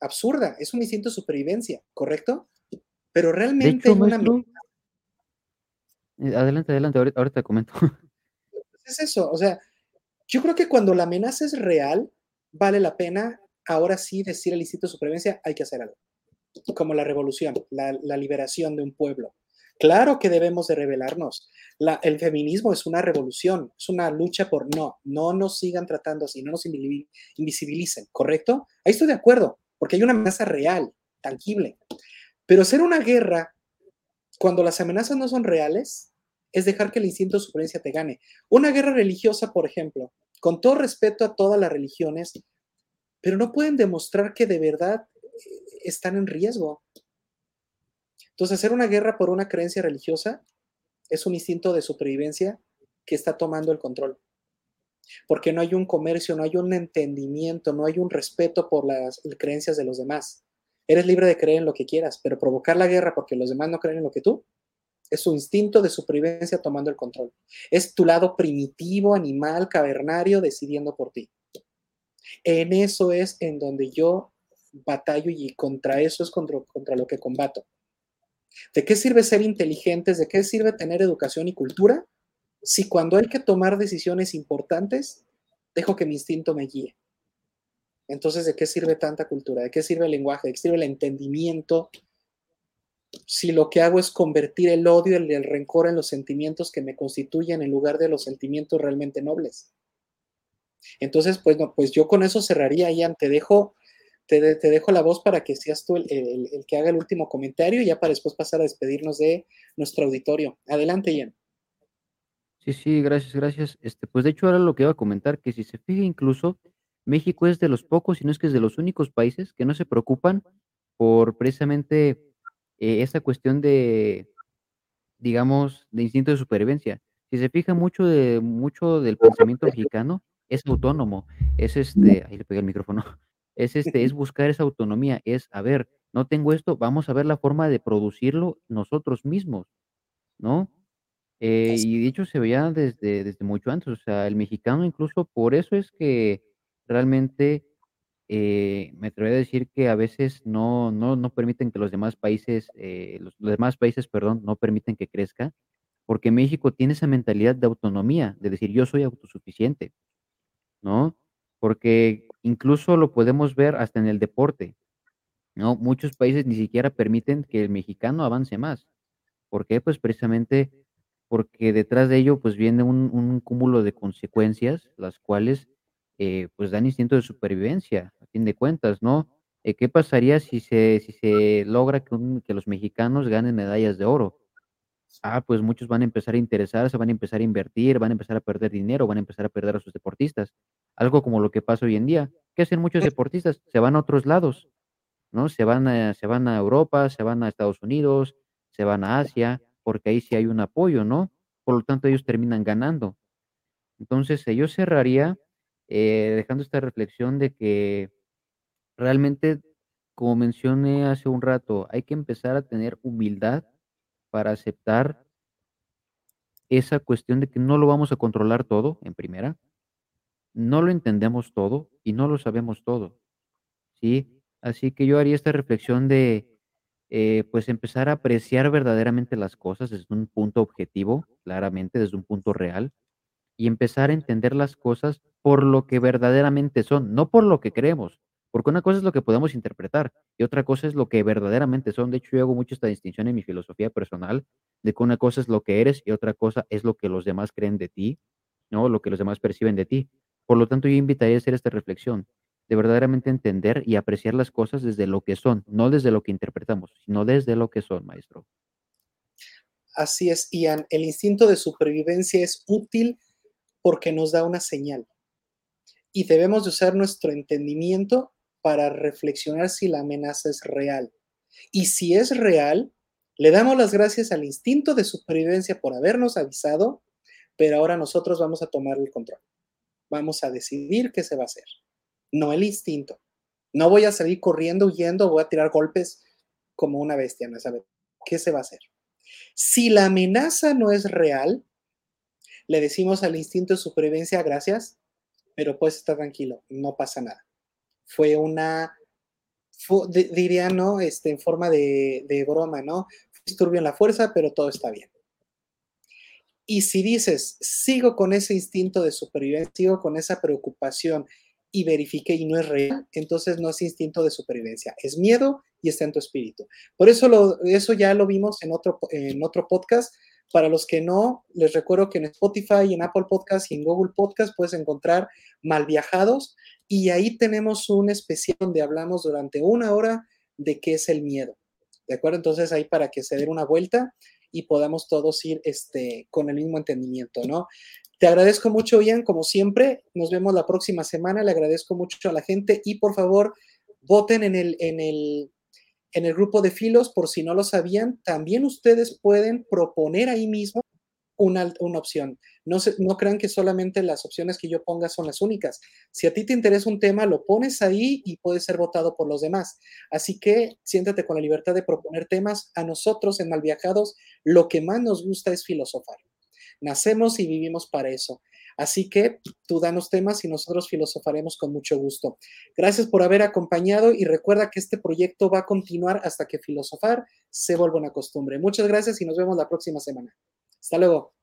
absurda, es un instinto de supervivencia, ¿correcto? Pero realmente una... [laughs] Eh, adelante, adelante, ahorita, te comento. Es eso, o sea, yo creo que cuando la amenaza es real, vale la pena ahora sí decir al instinto de supervivencia, hay que hacer algo. Como la revolución, la, liberación de un pueblo. Claro que debemos de rebelarnos. el feminismo es una revolución, es una lucha por no, no nos sigan tratando así, no nos invisibilicen, ¿correcto? Ahí estoy de acuerdo, porque hay una amenaza real, tangible. Pero hacer una guerra cuando las amenazas no son reales es dejar que el instinto de supervivencia te gane. Una guerra religiosa, por ejemplo, con todo respeto a todas las religiones, pero no pueden demostrar que de verdad eh, están en riesgo. Entonces, hacer una guerra por una creencia religiosa es un instinto de supervivencia que está tomando el control. Porque no hay un comercio, no hay un entendimiento, no hay un respeto por las creencias de los demás. Eres libre de creer en lo que quieras, pero provocar la guerra porque los demás no creen en lo que tú es su instinto de supervivencia tomando el control. Es tu lado primitivo, animal, cavernario, decidiendo por ti. En eso es en donde yo batallo y contra eso es contra, contra lo que combato. ¿De qué sirve ser inteligentes? ¿De qué sirve tener educación y cultura? Si cuando hay que tomar decisiones importantes, dejo que mi instinto me guíe. Entonces, ¿de qué sirve tanta cultura? ¿De qué sirve el lenguaje? ¿De qué sirve el entendimiento? Si lo que hago es convertir el odio y el rencor en los sentimientos que me constituyen en lugar de los sentimientos realmente nobles. Entonces, pues no, pues yo con eso cerraría, Ian. Te dejo, te, dejo la voz para que seas tú el, el, que haga el último comentario y ya para después pasar a despedirnos de nuestro auditorio. Adelante, Ian. Sí, sí, gracias, gracias. Este, pues de hecho, ahora lo que iba a comentar, que si se fija incluso, México es de los pocos, si no es que es de los únicos países que no se preocupan por precisamente eh, esa cuestión de, digamos, de instinto de supervivencia. Si se fija mucho de mucho del pensamiento mexicano, es autónomo, es este, ahí le pegué el micrófono, [laughs] es este, es buscar esa autonomía, es, a ver, no tengo esto, vamos a ver la forma de producirlo nosotros mismos, ¿no? Eh, y de hecho se veía desde, desde mucho antes, o sea, el mexicano incluso por eso es que realmente eh, me atrevería a decir que a veces no, no, no permiten que los demás países, eh, los, demás países, perdón, no permiten que crezca, porque México tiene esa mentalidad de autonomía, de decir yo soy autosuficiente. ¿no? Porque incluso lo podemos ver hasta en el deporte, ¿no? Muchos países ni siquiera permiten que el mexicano avance más. ¿Por qué? Pues precisamente porque detrás de ello pues viene un, cúmulo de consecuencias, las cuales eh, pues dan instinto de supervivencia, a fin de cuentas, ¿no? Eh, ¿Qué pasaría si se, si se logra que, que los mexicanos ganen medallas de oro? Ah, pues muchos van a empezar a interesarse, van a empezar a invertir, van a empezar a perder dinero, van a empezar a perder a sus deportistas. Algo como lo que pasa hoy en día. ¿Qué hacen muchos deportistas? Se van a otros lados, ¿no? Se van a, se van a Europa, se van a Estados Unidos, se van a Asia, porque ahí sí hay un apoyo, ¿no? Por lo tanto, ellos terminan ganando. Entonces, yo cerraría eh, dejando esta reflexión de que realmente, como mencioné hace un rato, hay que empezar a tener humildad para aceptar esa cuestión de que no lo vamos a controlar todo, en primera, no lo entendemos todo y no lo sabemos todo, ¿sí? Así que yo haría esta reflexión de, eh, pues, empezar a apreciar verdaderamente las cosas desde un punto objetivo, claramente, desde un punto real, y empezar a entender las cosas por lo que verdaderamente son, no por lo que creemos, porque una cosa es lo que podemos interpretar y otra cosa es lo que verdaderamente son. De hecho, yo hago mucho esta distinción en mi filosofía personal, de que una cosa es lo que eres y otra cosa es lo que los demás creen de ti, ¿no? Lo que los demás perciben de ti. Por lo tanto, yo invitaría a hacer esta reflexión, de verdaderamente entender y apreciar las cosas desde lo que son, no desde lo que interpretamos, sino desde lo que son, maestro. Así es, Ian. El instinto de supervivencia es útil porque nos da una señal. Y debemos de usar nuestro entendimiento para reflexionar si la amenaza es real. Y si es real, Le damos las gracias al instinto de supervivencia por habernos avisado, pero ahora nosotros vamos a tomar el control. Vamos a decidir qué se va a hacer, no el instinto. No voy a salir corriendo, huyendo, voy a tirar golpes como una bestia, ¿no sabe qué se va a hacer? Si la amenaza no es real, le decimos al instinto de supervivencia gracias, pero pues está tranquilo, no pasa nada. Fue una, diría, ¿no? Este, en forma de, de broma, ¿no? Disturbio en la fuerza, pero todo está bien. Y si dices, sigo con ese instinto de supervivencia, sigo con esa preocupación y verifique y no es real, entonces no es instinto de supervivencia, es miedo y está en tu espíritu. Por eso lo, eso ya lo vimos en otro, en otro podcast. Para los que no, les recuerdo que en Spotify, en Apple Podcast y en Google Podcast puedes encontrar Mal Viajados y ahí tenemos un especial donde hablamos durante una hora de qué es el miedo. ¿De acuerdo? Entonces ahí para que se den una vuelta y podamos todos ir este, con el mismo entendimiento, ¿no? Te agradezco mucho, Ian, como siempre. Nos vemos la próxima semana. Le agradezco mucho a la gente y por favor, voten en el, en el, en el grupo de filos, por si no lo sabían, también ustedes pueden proponer ahí mismo una, una opción. No, se, no crean que solamente las opciones que yo ponga son las únicas. Si a ti te interesa un tema, lo pones ahí y puede ser votado por los demás. Así que siéntate con la libertad de proponer temas. A nosotros en Malviajados lo que más nos gusta es filosofar. Nacemos y vivimos para eso. Así que tú danos temas y nosotros filosofaremos con mucho gusto. Gracias por haber acompañado y recuerda que este proyecto va a continuar hasta que filosofar se vuelva una costumbre. Muchas gracias y nos vemos la próxima semana. Hasta luego.